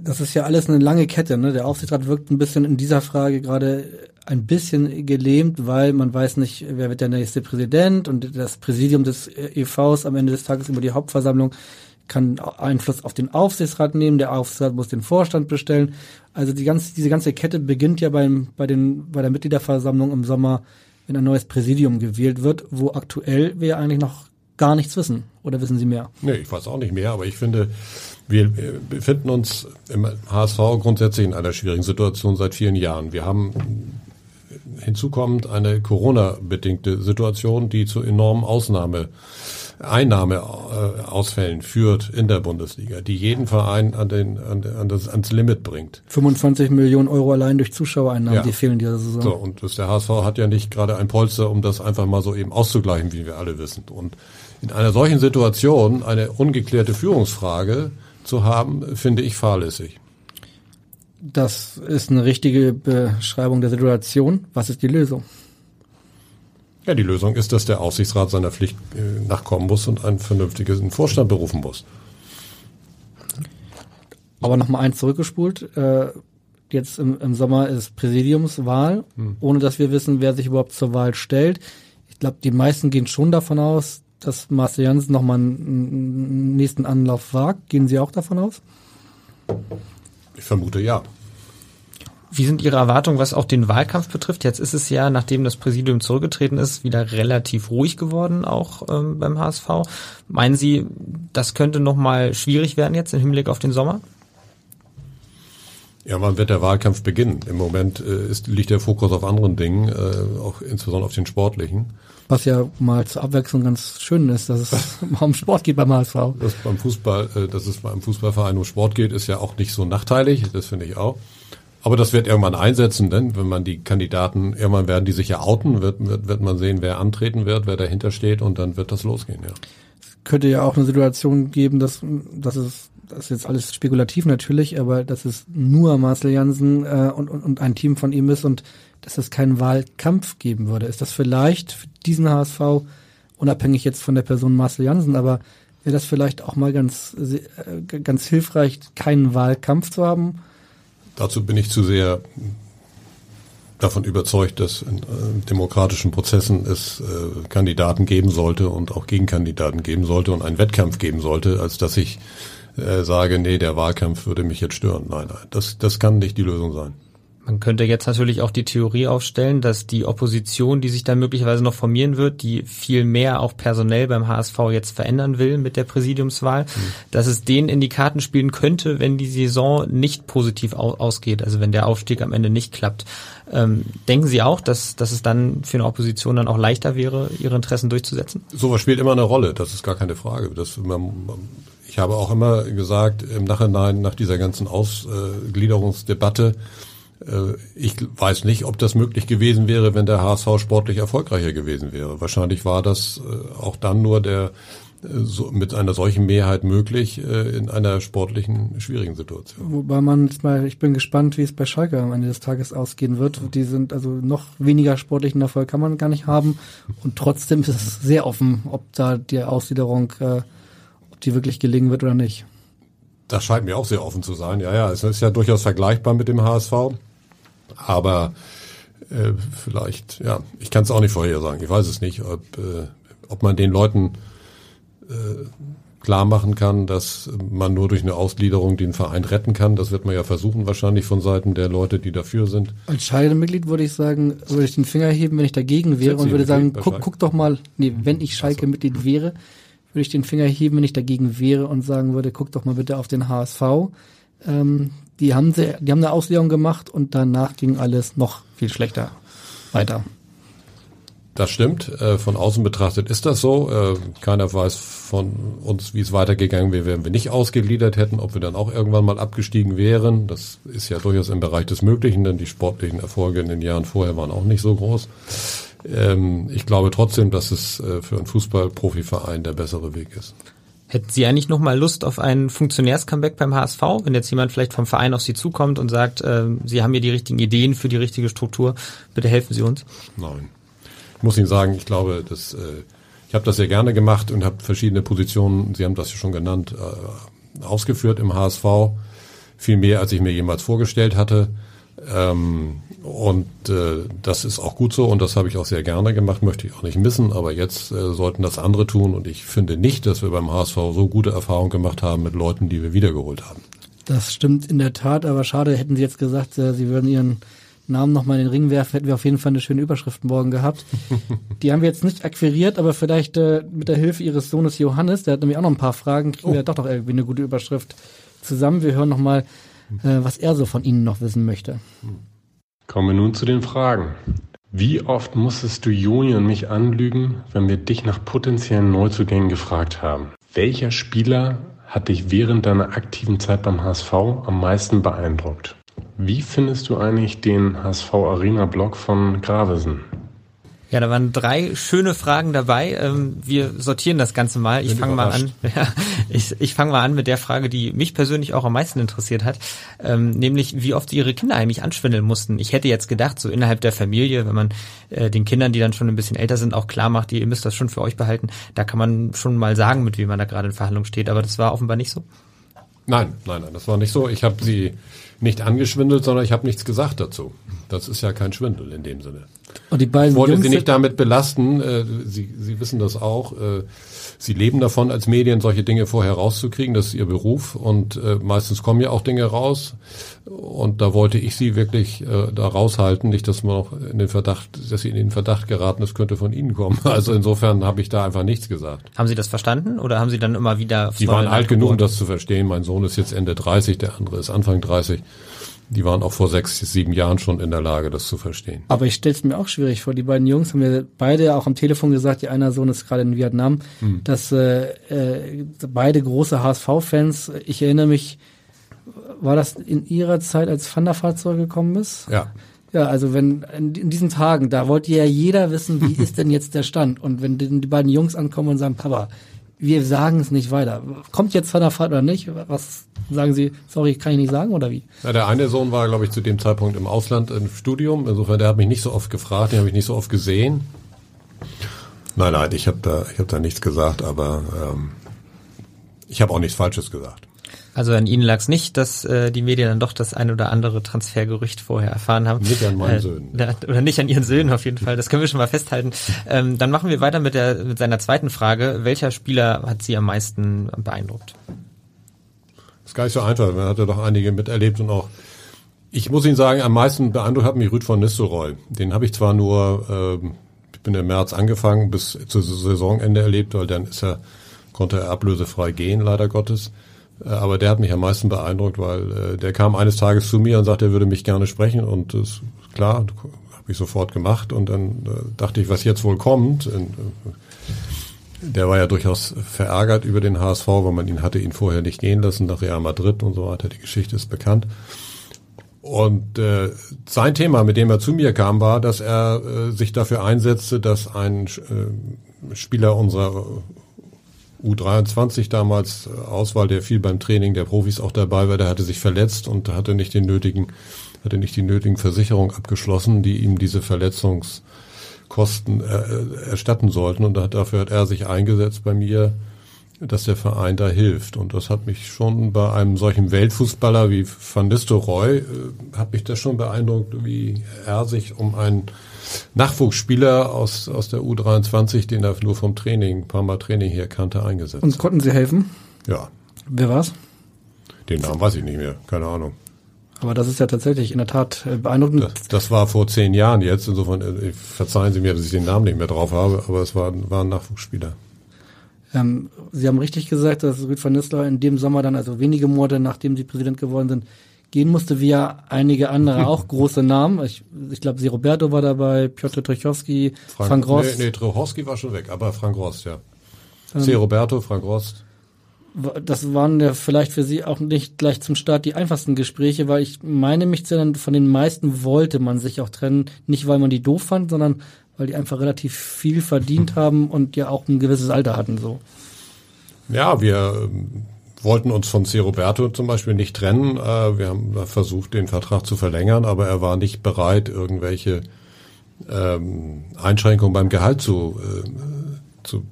Das ist ja alles eine lange Kette. Ne? Der Aufsichtsrat wirkt ein bisschen in dieser Frage gerade ein bisschen gelähmt, weil man weiß nicht, wer wird der nächste Präsident und das Präsidium des EVs am Ende des Tages über die Hauptversammlung kann Einfluss auf den Aufsichtsrat nehmen, der Aufsichtsrat muss den Vorstand bestellen. Also die ganze, diese ganze Kette beginnt ja beim, bei, den, bei der Mitgliederversammlung im Sommer, wenn ein neues Präsidium gewählt wird, wo aktuell wir eigentlich noch gar nichts wissen. Oder wissen Sie mehr? Nee, ich weiß auch nicht mehr, aber ich finde, wir befinden uns im HSV grundsätzlich in einer schwierigen Situation seit vielen Jahren. Wir haben hinzukommend eine Corona-bedingte Situation, die zu enormen Ausnahme Einnahmeausfällen führt in der Bundesliga, die jeden Verein an den, an, an das, ans Limit bringt. 25 Millionen Euro allein durch Zuschauereinnahmen, ja. die fehlen dieser Saison. So, und das, der HSV hat ja nicht gerade ein Polster, um das einfach mal so eben auszugleichen, wie wir alle wissen. Und in einer solchen Situation eine ungeklärte Führungsfrage zu haben, finde ich fahrlässig. Das ist eine richtige Beschreibung der Situation. Was ist die Lösung? Ja, die Lösung ist, dass der Aufsichtsrat seiner Pflicht äh, nachkommen muss und einen vernünftigen Vorstand berufen muss. Aber nochmal eins zurückgespult. Äh, jetzt im, im, Sommer ist Präsidiumswahl, hm. ohne dass wir wissen, wer sich überhaupt zur Wahl stellt. Ich glaube, die meisten gehen schon davon aus, dass Marcel Janssen nochmal einen nächsten Anlauf wagt. Gehen Sie auch davon aus? Ich vermute ja. Wie sind Ihre Erwartungen, was auch den Wahlkampf betrifft? Jetzt ist es ja, nachdem das Präsidium zurückgetreten ist, wieder relativ ruhig geworden, auch ähm, beim HSV. Meinen Sie, das könnte nochmal schwierig werden jetzt im Hinblick auf den Sommer? Ja, wann wird der Wahlkampf beginnen? Im Moment äh, ist, liegt der Fokus auf anderen Dingen, äh, auch insbesondere auf den sportlichen. Was ja mal zur Abwechslung ganz schön ist, dass es (laughs) um Sport geht beim HSV. Dass beim Fußball, äh, dass es beim Fußballverein um Sport geht, ist ja auch nicht so nachteilig, das finde ich auch. Aber das wird irgendwann einsetzen, denn wenn man die Kandidaten, irgendwann werden die sich ja outen, wird, wird, wird man sehen, wer antreten wird, wer dahinter steht und dann wird das losgehen, ja. Es könnte ja auch eine Situation geben, dass, dass es, das ist jetzt alles spekulativ natürlich, aber dass es nur Marcel Jansen äh, und, und, und ein Team von ihm ist und dass es keinen Wahlkampf geben würde. Ist das vielleicht für diesen HSV, unabhängig jetzt von der Person Marcel Jansen, aber wäre das vielleicht auch mal ganz, äh, ganz hilfreich, keinen Wahlkampf zu haben? Dazu bin ich zu sehr davon überzeugt, dass in äh, demokratischen Prozessen es äh, Kandidaten geben sollte und auch Gegenkandidaten geben sollte und einen Wettkampf geben sollte, als dass ich äh, sage, nee, der Wahlkampf würde mich jetzt stören. Nein, nein, das, das kann nicht die Lösung sein. Man könnte jetzt natürlich auch die Theorie aufstellen, dass die Opposition, die sich da möglicherweise noch formieren wird, die viel mehr auch personell beim HSV jetzt verändern will mit der Präsidiumswahl, mhm. dass es denen in die Karten spielen könnte, wenn die Saison nicht positiv ausgeht, also wenn der Aufstieg am Ende nicht klappt. Ähm, denken Sie auch, dass, dass es dann für eine Opposition dann auch leichter wäre, ihre Interessen durchzusetzen? Sowas spielt immer eine Rolle, das ist gar keine Frage. Das, man, ich habe auch immer gesagt, im Nachhinein, nach dieser ganzen Ausgliederungsdebatte, äh, ich weiß nicht, ob das möglich gewesen wäre, wenn der HSV sportlich erfolgreicher gewesen wäre. Wahrscheinlich war das äh, auch dann nur der äh, so, mit einer solchen Mehrheit möglich in einer sportlichen schwierigen Situation. Wobei man mal, ich bin gespannt, wie es bei Schalke am Ende des Tages ausgehen wird. Die sind also noch weniger sportlichen Erfolg kann man gar nicht haben und trotzdem ist es sehr offen, ob da die Ausgliederung, ob die wirklich gelingen wird oder nicht. Das scheint mir auch sehr offen zu sein. Ja, ja, es ist ja durchaus vergleichbar mit dem HSV. Aber äh, vielleicht, ja, ich kann es auch nicht vorhersagen. Ich weiß es nicht, ob, äh, ob man den Leuten äh, klar machen kann, dass man nur durch eine Ausgliederung den Verein retten kann. Das wird man ja versuchen wahrscheinlich von Seiten der Leute, die dafür sind. Als Schalke-Mitglied würde ich sagen, würde ich den Finger heben, wenn ich dagegen wäre und würde sagen, guck, guck doch mal, nee, wenn ich Schalke-Mitglied wäre, würde ich den Finger heben, wenn ich dagegen wäre und sagen würde, guck doch mal bitte auf den HSV. Ähm, die haben sie, die haben eine Auslegung gemacht und danach ging alles noch viel schlechter weiter. Das stimmt. Äh, von außen betrachtet ist das so. Äh, keiner weiß von uns, wie es weitergegangen wäre, wenn wir nicht ausgegliedert hätten, ob wir dann auch irgendwann mal abgestiegen wären. Das ist ja durchaus im Bereich des Möglichen, denn die sportlichen Erfolge in den Jahren vorher waren auch nicht so groß. Ähm, ich glaube trotzdem, dass es äh, für einen Fußballprofiverein der bessere Weg ist. Hätten Sie eigentlich noch mal Lust auf ein Funktionärs-Comeback beim HSV, wenn jetzt jemand vielleicht vom Verein auf Sie zukommt und sagt, äh, Sie haben hier die richtigen Ideen für die richtige Struktur, bitte helfen Sie uns? Nein. Ich muss Ihnen sagen, ich glaube, dass, äh, ich habe das sehr gerne gemacht und habe verschiedene Positionen, Sie haben das ja schon genannt, äh, ausgeführt im HSV. Viel mehr, als ich mir jemals vorgestellt hatte. Ähm, und äh, das ist auch gut so und das habe ich auch sehr gerne gemacht, möchte ich auch nicht missen, aber jetzt äh, sollten das andere tun und ich finde nicht, dass wir beim HSV so gute Erfahrungen gemacht haben mit Leuten, die wir wiedergeholt haben. Das stimmt in der Tat, aber schade, hätten Sie jetzt gesagt, äh, Sie würden Ihren Namen nochmal in den Ring werfen, hätten wir auf jeden Fall eine schöne Überschrift morgen gehabt. (laughs) Die haben wir jetzt nicht akquiriert, aber vielleicht äh, mit der Hilfe Ihres Sohnes Johannes, der hat nämlich auch noch ein paar Fragen, kriegen Oh. wir doch doch irgendwie eine gute Überschrift zusammen. Wir hören nochmal, äh, was er so von Ihnen noch wissen möchte. Kommen wir nun zu den Fragen. Wie oft musstest du Joni und mich anlügen, wenn wir dich nach potenziellen Neuzugängen gefragt haben? Welcher Spieler hat dich während deiner aktiven Zeit beim HSV am meisten beeindruckt? Wie findest du eigentlich den HSV Arena Blog von Gravesen? Ja, da waren drei schöne Fragen dabei. Ähm, wir sortieren das Ganze mal. Ich fange mal an. Ja, ich ich fange mal an mit der Frage, die mich persönlich auch am meisten interessiert hat, ähm, nämlich wie oft ihre Kinder eigentlich anschwindeln mussten. Ich hätte jetzt gedacht, so innerhalb der Familie, wenn man äh, den Kindern, die dann schon ein bisschen älter sind, auch klar macht, ihr müsst das schon für euch behalten, da kann man schon mal sagen, mit wem man da gerade in Verhandlung steht. Aber das war offenbar nicht so. Nein, nein, nein, das war nicht so. Ich habe sie nicht angeschwindelt, sondern ich habe nichts gesagt dazu. Das ist ja kein Schwindel in dem Sinne. Und die beiden Ich wollte Jungs Sie nicht damit belasten. äh, Sie, Sie wissen das auch. äh, Sie leben davon, als Medien solche Dinge vorher rauszukriegen. Das ist Ihr Beruf. Und äh, meistens kommen ja auch Dinge raus. Und da wollte ich Sie wirklich äh, da raushalten. Nicht, dass man auch in den Verdacht, dass Sie in den Verdacht geraten, es könnte von Ihnen kommen. (laughs) Also insofern habe ich da einfach nichts gesagt. Haben Sie das verstanden oder haben Sie dann immer wieder Neue waren alt genug, um das zu verstehen. Mein Sohn ist jetzt Ende 30, der andere ist Anfang 30. Die waren auch vor sechs, sieben Jahren schon in der Lage, das zu verstehen. Aber ich stelle es mir auch schwierig vor. Die beiden Jungs haben mir beide auch am Telefon gesagt, die einer Sohn ist gerade in Vietnam, Hm. dass äh, äh, beide große HSV-Fans, ich erinnere mich, war das in ihrer Zeit, als Van der Vaart zurückgekommen ist? Ja. Ja, also wenn in, diesen Tagen, da wollte ja jeder wissen, wie (laughs) ist denn jetzt der Stand? Und wenn die, die beiden Jungs ankommen und sagen, Papa, wir sagen es nicht weiter. Kommt jetzt Van der Vaart oder nicht? Was sagen Sie? Sorry, kann ich nicht sagen oder wie? Ja, der eine Sohn war, glaube ich, zu dem Zeitpunkt im Ausland im Studium. Insofern, der hat mich nicht so oft gefragt, den habe ich nicht so oft gesehen. Nein, nein, ich habe da, ich habe da nichts gesagt, aber ähm, ich habe auch nichts Falsches gesagt. Also an Ihnen lag es nicht, dass äh, die Medien dann doch das ein oder andere Transfergerücht vorher erfahren haben. Nicht an meinen Äh, Söhnen. da- Oder nicht an Ihren Söhnen auf jeden Fall. Das können wir schon mal festhalten. Ähm, dann machen wir weiter mit, der, mit seiner zweiten Frage. Welcher Spieler hat Sie am meisten beeindruckt? ist gar nicht so einfach. Man hat ja doch einige miterlebt und auch. Ich muss Ihnen sagen, am meisten beeindruckt hat mich Rüd von Nistelrooy. Den habe ich zwar nur, ähm, ich bin im März angefangen, bis zu Saisonende erlebt, weil dann ist er, konnte er ablösefrei gehen, leider Gottes. Äh, Aber der hat mich am meisten beeindruckt, weil äh, der kam eines Tages zu mir und sagte, er würde mich gerne sprechen und das klar, habe ich sofort gemacht und dann äh, dachte ich, was jetzt wohl kommt. Äh, der war ja durchaus verärgert über den HSV, weil man ihn hatte ihn vorher nicht gehen lassen nach Real Madrid und so weiter. Die Geschichte ist bekannt. Und äh, sein Thema, mit dem er zu mir kam, war, dass er äh, sich dafür einsetzte, dass ein äh, Spieler unserer U23 damals äh, Auswahl, der viel beim Training der Profis auch dabei war, der hatte sich verletzt und hatte nicht den nötigen, hatte nicht die nötigen Versicherungen abgeschlossen, die ihm diese Verletzungskosten äh, erstatten sollten. Und dafür hat er sich eingesetzt bei mir, dass der Verein da hilft. Und das hat mich schon bei einem solchen Weltfußballer wie Van Nistelrooy, äh, hat mich das schon beeindruckt, wie er sich um einen Nachwuchsspieler aus, aus der U23, den er nur vom Training, ein paar Mal Training hier kannte, eingesetzt. Und konnten Sie helfen? Ja, Wer war's? den Namen weiß ich nicht mehr, keine Ahnung. Aber das ist ja tatsächlich in der Tat äh, beeindruckend. Das, das war vor zehn Jahren jetzt, insofern äh, verzeihen Sie mir, dass ich den Namen nicht mehr drauf habe, aber es war, war ein Nachwuchsspieler. Ähm, Sie haben richtig gesagt, dass Rüd van Nistelrooy in dem Sommer dann, also wenige Monate nachdem Sie Präsident geworden sind, gehen musste, wie ja einige andere (laughs) auch große Namen. Ich, ich glaube, Sie Roberto war dabei, Piotr Trochowski, Frank, Rost. Nee, nee Trochowski war schon weg, aber Frank Rost, ja. Ähm, C. Roberto, Frank Rost. Das waren ja vielleicht für Sie auch nicht gleich zum Start die einfachsten Gespräche, weil ich meine mich zu erinnern, von den meisten wollte man sich auch trennen, nicht weil man die doof fand, sondern weil die einfach relativ viel verdient (laughs) haben und ja auch ein gewisses Alter hatten, so. Ja, wir ähm, wollten uns von C. Roberto zum Beispiel nicht trennen. Äh, wir haben versucht, den Vertrag zu verlängern, aber er war nicht bereit, irgendwelche ähm, Einschränkungen beim Gehalt zu, äh, zu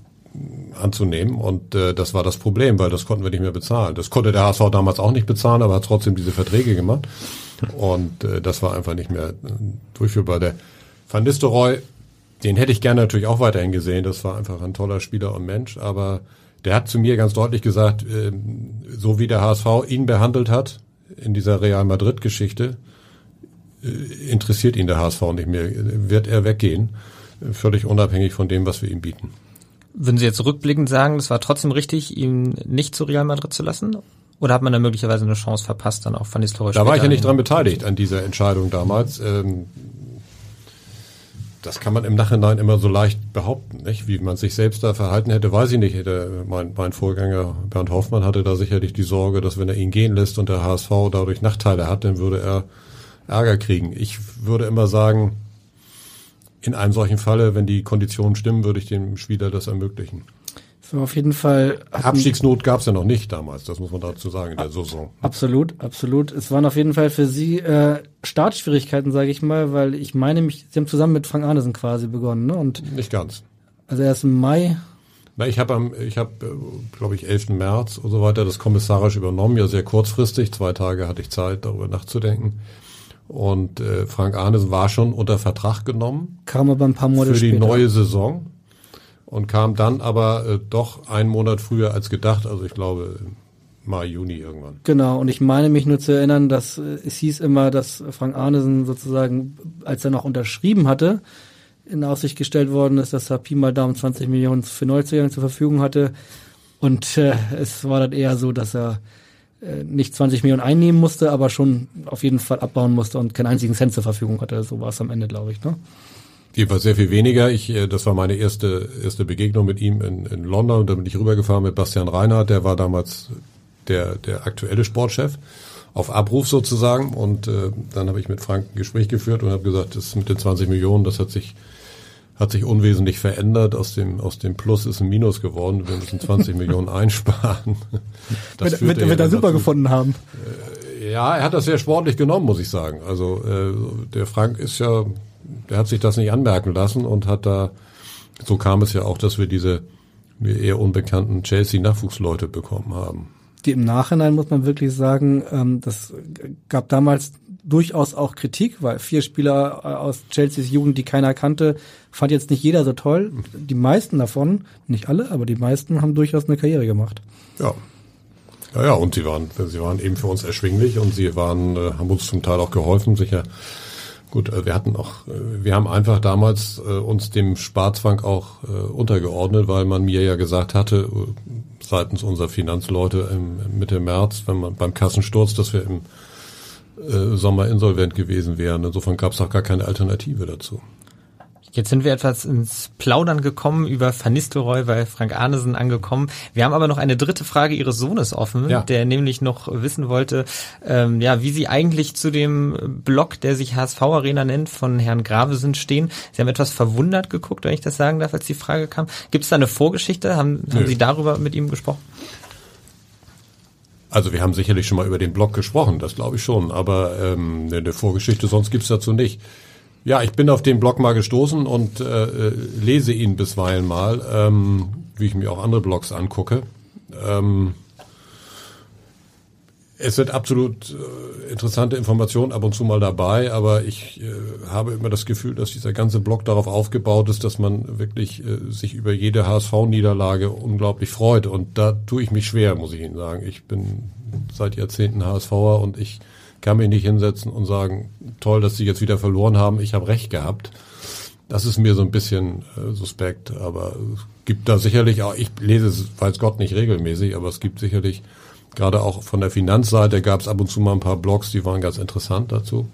anzunehmen. Und äh, das war das Problem, weil das konnten wir nicht mehr bezahlen. Das konnte der HSV damals auch nicht bezahlen, aber hat trotzdem diese Verträge gemacht. Und äh, das war einfach nicht mehr äh, durchführbar. Der Van Nistelrooy, den hätte ich gerne natürlich auch weiterhin gesehen. Das war einfach ein toller Spieler und Mensch. Aber der hat zu mir ganz deutlich gesagt, äh, so wie der HSV ihn behandelt hat in dieser Real Madrid-Geschichte, äh, interessiert ihn der HSV nicht mehr. Wird er weggehen, völlig unabhängig von dem, was wir ihm bieten. Würden Sie jetzt rückblickend sagen, es war trotzdem richtig, ihn nicht zu Real Madrid zu lassen? Oder hat man da möglicherweise eine Chance verpasst, dann auch Van Nistelrooy Da war ich ja nicht dran beteiligt an dieser Entscheidung damals. Ähm, das kann man im Nachhinein immer so leicht behaupten, nicht? Wie man sich selbst da verhalten hätte, weiß ich nicht. Hätte mein, mein Vorgänger Bernd Hoffmann hatte da sicherlich die Sorge, dass wenn er ihn gehen lässt und der HSV dadurch Nachteile hat, dann würde er Ärger kriegen. Ich würde immer sagen, in einem solchen Falle, wenn die Konditionen stimmen, würde ich dem Spieler das ermöglichen. So, auf jeden Fall. Abstiegsnot gab es ja noch nicht damals, das muss man dazu sagen, in der Saison. Absolut, absolut. Es waren auf jeden Fall für Sie äh, Startschwierigkeiten, sage ich mal, weil ich meine mich, Sie haben zusammen mit Frank Arnesen quasi begonnen, ne? Und nicht ganz. Also erst im Mai. Na, ich habe am, ich habe, glaube ich, 11. März und so weiter das kommissarisch übernommen, ja sehr kurzfristig. Zwei Tage hatte ich Zeit, darüber nachzudenken. Und äh, Frank Arnesen war schon unter Vertrag genommen. Kam aber ein paar Monate Für die später. neue Saison und kam dann aber äh, doch einen Monat früher als gedacht, also ich glaube Mai, Juni irgendwann. Genau, und ich meine mich nur zu erinnern, dass äh, es hieß immer, dass Frank Arnesen sozusagen, als er noch unterschrieben hatte, in Aussicht gestellt worden ist, dass er Pi mal Daumen 20 Millionen für Neuzugänge zur Verfügung hatte. Und äh, es war dann eher so, dass er äh, nicht 20 Millionen einnehmen musste, aber schon auf jeden Fall abbauen musste und keinen einzigen Cent zur Verfügung hatte. So war es am Ende, glaube ich. Ne? Jedenfalls sehr viel weniger. Ich, äh, das war meine erste, erste Begegnung mit ihm in, in London. Da bin ich rübergefahren mit Bastian Reinhardt, der war damals der, der aktuelle Sportchef, auf Abruf sozusagen. Und äh, dann habe ich mit Frank ein Gespräch geführt und habe gesagt, das mit den 20 Millionen, das hat sich hat sich unwesentlich verändert. Aus dem, aus dem Plus ist ein Minus geworden. Wir müssen 20 (laughs) Millionen einsparen. Das wird, wird, wird er super dazu. gefunden haben. Ja, er hat das sehr sportlich genommen, muss ich sagen. Also äh, der Frank ist ja der hat sich das nicht anmerken lassen und hat da, so kam es ja auch, dass wir diese mir eher unbekannten Chelsea-Nachwuchsleute bekommen haben. Die im Nachhinein muss man wirklich sagen, ähm, das gab damals durchaus auch Kritik, weil vier Spieler äh, aus Chelseas Jugend, die keiner kannte, fand jetzt nicht jeder so toll. Die meisten davon, nicht alle, aber die meisten haben durchaus eine Karriere gemacht. Ja. Ja, ja, und sie waren, sie waren eben für uns erschwinglich und sie waren, äh, haben uns zum Teil auch geholfen, sicher Gut, äh, wir hatten auch, äh, wir haben einfach damals äh, uns dem Sparzwang auch untergeordnet, weil man mir ja gesagt hatte, seitens unserer Finanzleute im Mitte März, wenn man beim Kassensturz, dass wir im Sommer insolvent gewesen wären. Insofern gab es auch gar keine Alternative dazu. Jetzt sind wir etwas ins Plaudern gekommen über Van Nistelrooy bei Frank Arnesen angekommen. Wir haben aber noch eine dritte Frage Ihres Sohnes offen, ja. der nämlich noch wissen wollte, ähm, ja, wie Sie eigentlich zu dem Blog, der sich HSV Arena nennt, von Herrn Gravesen stehen. Sie haben etwas verwundert geguckt, wenn ich das sagen darf, als die Frage kam. Gibt es da eine Vorgeschichte? Haben, haben Sie darüber mit ihm gesprochen? Also wir haben sicherlich schon mal über den Blog gesprochen, das glaube ich schon, aber ähm, eine Vorgeschichte sonst gibt's dazu nicht. Ja, ich bin auf den Blog mal gestoßen und äh, äh, lese ihn bisweilen mal, ähm, wie ich mir auch andere Blogs angucke. Ähm, es sind absolut äh, interessante Informationen ab und zu mal dabei, aber ich äh, habe immer das Gefühl, dass dieser ganze Blog darauf aufgebaut ist, dass man wirklich äh, sich über jede HSV-Niederlage unglaublich freut. Und da tue ich mich schwer, muss ich Ihnen sagen. Ich bin seit Jahrzehnten HSVer und ich kann mich nicht hinsetzen und sagen, toll, dass sie jetzt wieder verloren haben, ich habe recht gehabt. Das ist mir so ein bisschen äh, suspekt, aber es gibt da sicherlich auch, ich lese es, weiß Gott, nicht regelmäßig, aber es gibt sicherlich, gerade auch von der Finanzseite gab es ab und zu mal ein paar Blogs, die waren ganz interessant dazu.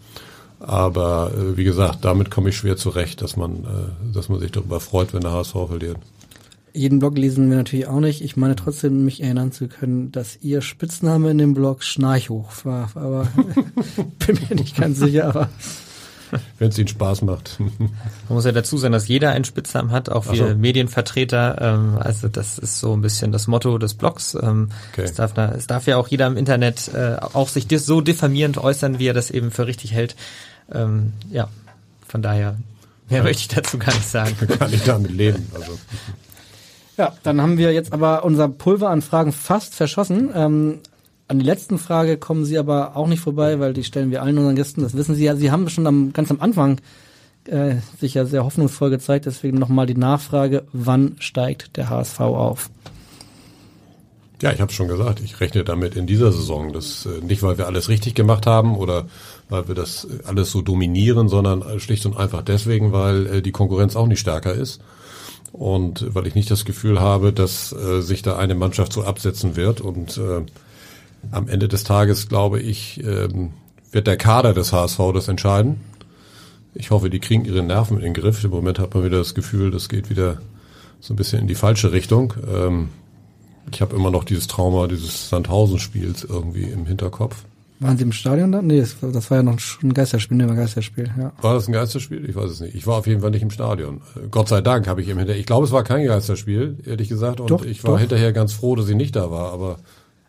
Aber äh, wie gesagt, damit komme ich schwer zurecht, dass man, äh, dass man sich darüber freut, wenn der HSV verliert jeden Blog lesen wir natürlich auch nicht. Ich meine trotzdem, mich erinnern zu können, dass ihr Spitzname in dem Blog Schnarchhoch war. Aber (laughs) bin mir nicht ganz sicher, aber. Wenn es Ihnen Spaß macht. Man muss ja dazu sagen, dass jeder einen Spitznamen hat, auch wir so. Medienvertreter. Ähm, also das ist so ein bisschen das Motto des Blogs. Ähm, okay. es, darf, es darf ja auch jeder im Internet äh, auch sich so diffamierend äußern, wie er das eben für richtig hält. Ähm, ja, von daher Mehr ja. möchte ich dazu gar nicht sagen. (laughs) Kann ich damit leben. Also. Ja, dann haben wir jetzt aber unser Pulver an Fragen fast verschossen. Ähm, An die letzten Frage kommen Sie aber auch nicht vorbei, weil die stellen wir allen unseren Gästen. Das wissen Sie ja. Sie haben schon am, ganz am Anfang äh, sich ja sehr hoffnungsvoll gezeigt. Deswegen nochmal die Nachfrage, wann steigt der HSV auf? Ja, ich habe schon gesagt, ich rechne damit in dieser Saison. Das äh, nicht, weil wir alles richtig gemacht haben oder weil wir das alles so dominieren, sondern schlicht und einfach deswegen, weil äh, die Konkurrenz auch nicht stärker ist und weil ich nicht das Gefühl habe, dass äh, sich da eine Mannschaft so absetzen wird und äh, am Ende des Tages, glaube ich, ähm, wird der Kader des HSV das entscheiden. Ich hoffe, die kriegen ihre Nerven in den Griff. Im Moment hat man wieder das Gefühl, das geht wieder so ein bisschen in die falsche Richtung. Ähm, ich habe immer noch dieses Trauma dieses Sandhausen-Spiels irgendwie im Hinterkopf. Waren Sie im Stadion dann? Nee, das, das war ja noch ein Geisterspiel, ne, ein Geisterspiel, ja. War das ein Geisterspiel? Ich weiß es nicht. Ich war auf jeden Fall nicht im Stadion. Gott sei Dank habe ich im Hinterher. Ich glaube, es war kein Geisterspiel, ehrlich gesagt. Und doch, ich war doch. hinterher ganz froh, dass ich nicht da war, aber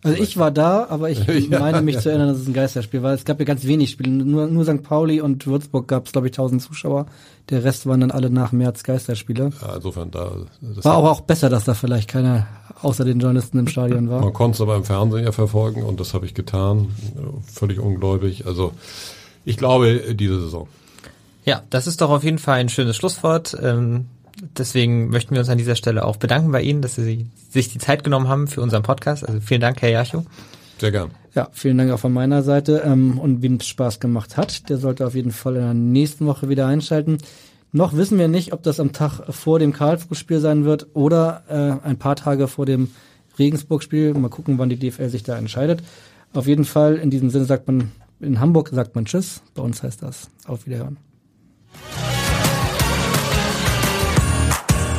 also ich war da, aber ich (laughs) Ja, meine mich ja. zu erinnern, dass es ein Geisterspiel war. Es gab ja ganz wenig Spiele. Nur, nur St. Pauli und Würzburg gab es, glaube ich, 1000 Zuschauer. Der Rest waren dann alle nach März Geisterspiele. Ja, insofern da. Das War aber auch besser, dass da vielleicht keiner außer den Journalisten im Stadion war. Man konnte es aber im Fernsehen ja verfolgen und das habe ich getan. Völlig ungläubig. Also ich glaube, diese Saison. Ja, das ist doch auf jeden Fall ein schönes Schlusswort. Ähm, deswegen möchten wir uns an dieser Stelle auch bedanken bei Ihnen, dass Sie sich die Zeit genommen haben für unseren Podcast. Also vielen Dank, Herr Jacho. Sehr gern. Ja, vielen Dank auch von meiner Seite. Ähm, und wem es Spaß gemacht hat, der sollte auf jeden Fall in der nächsten Woche wieder einschalten. Noch wissen wir nicht, ob das am Tag vor dem Karlsruhe-Spiel sein wird oder äh, ein paar Tage vor dem Regensburg-Spiel. Mal gucken, wann die DFL sich da entscheidet. Auf jeden Fall, in diesem Sinne sagt man, in Hamburg sagt man Tschüss. Bei uns heißt das Auf Wiederhören.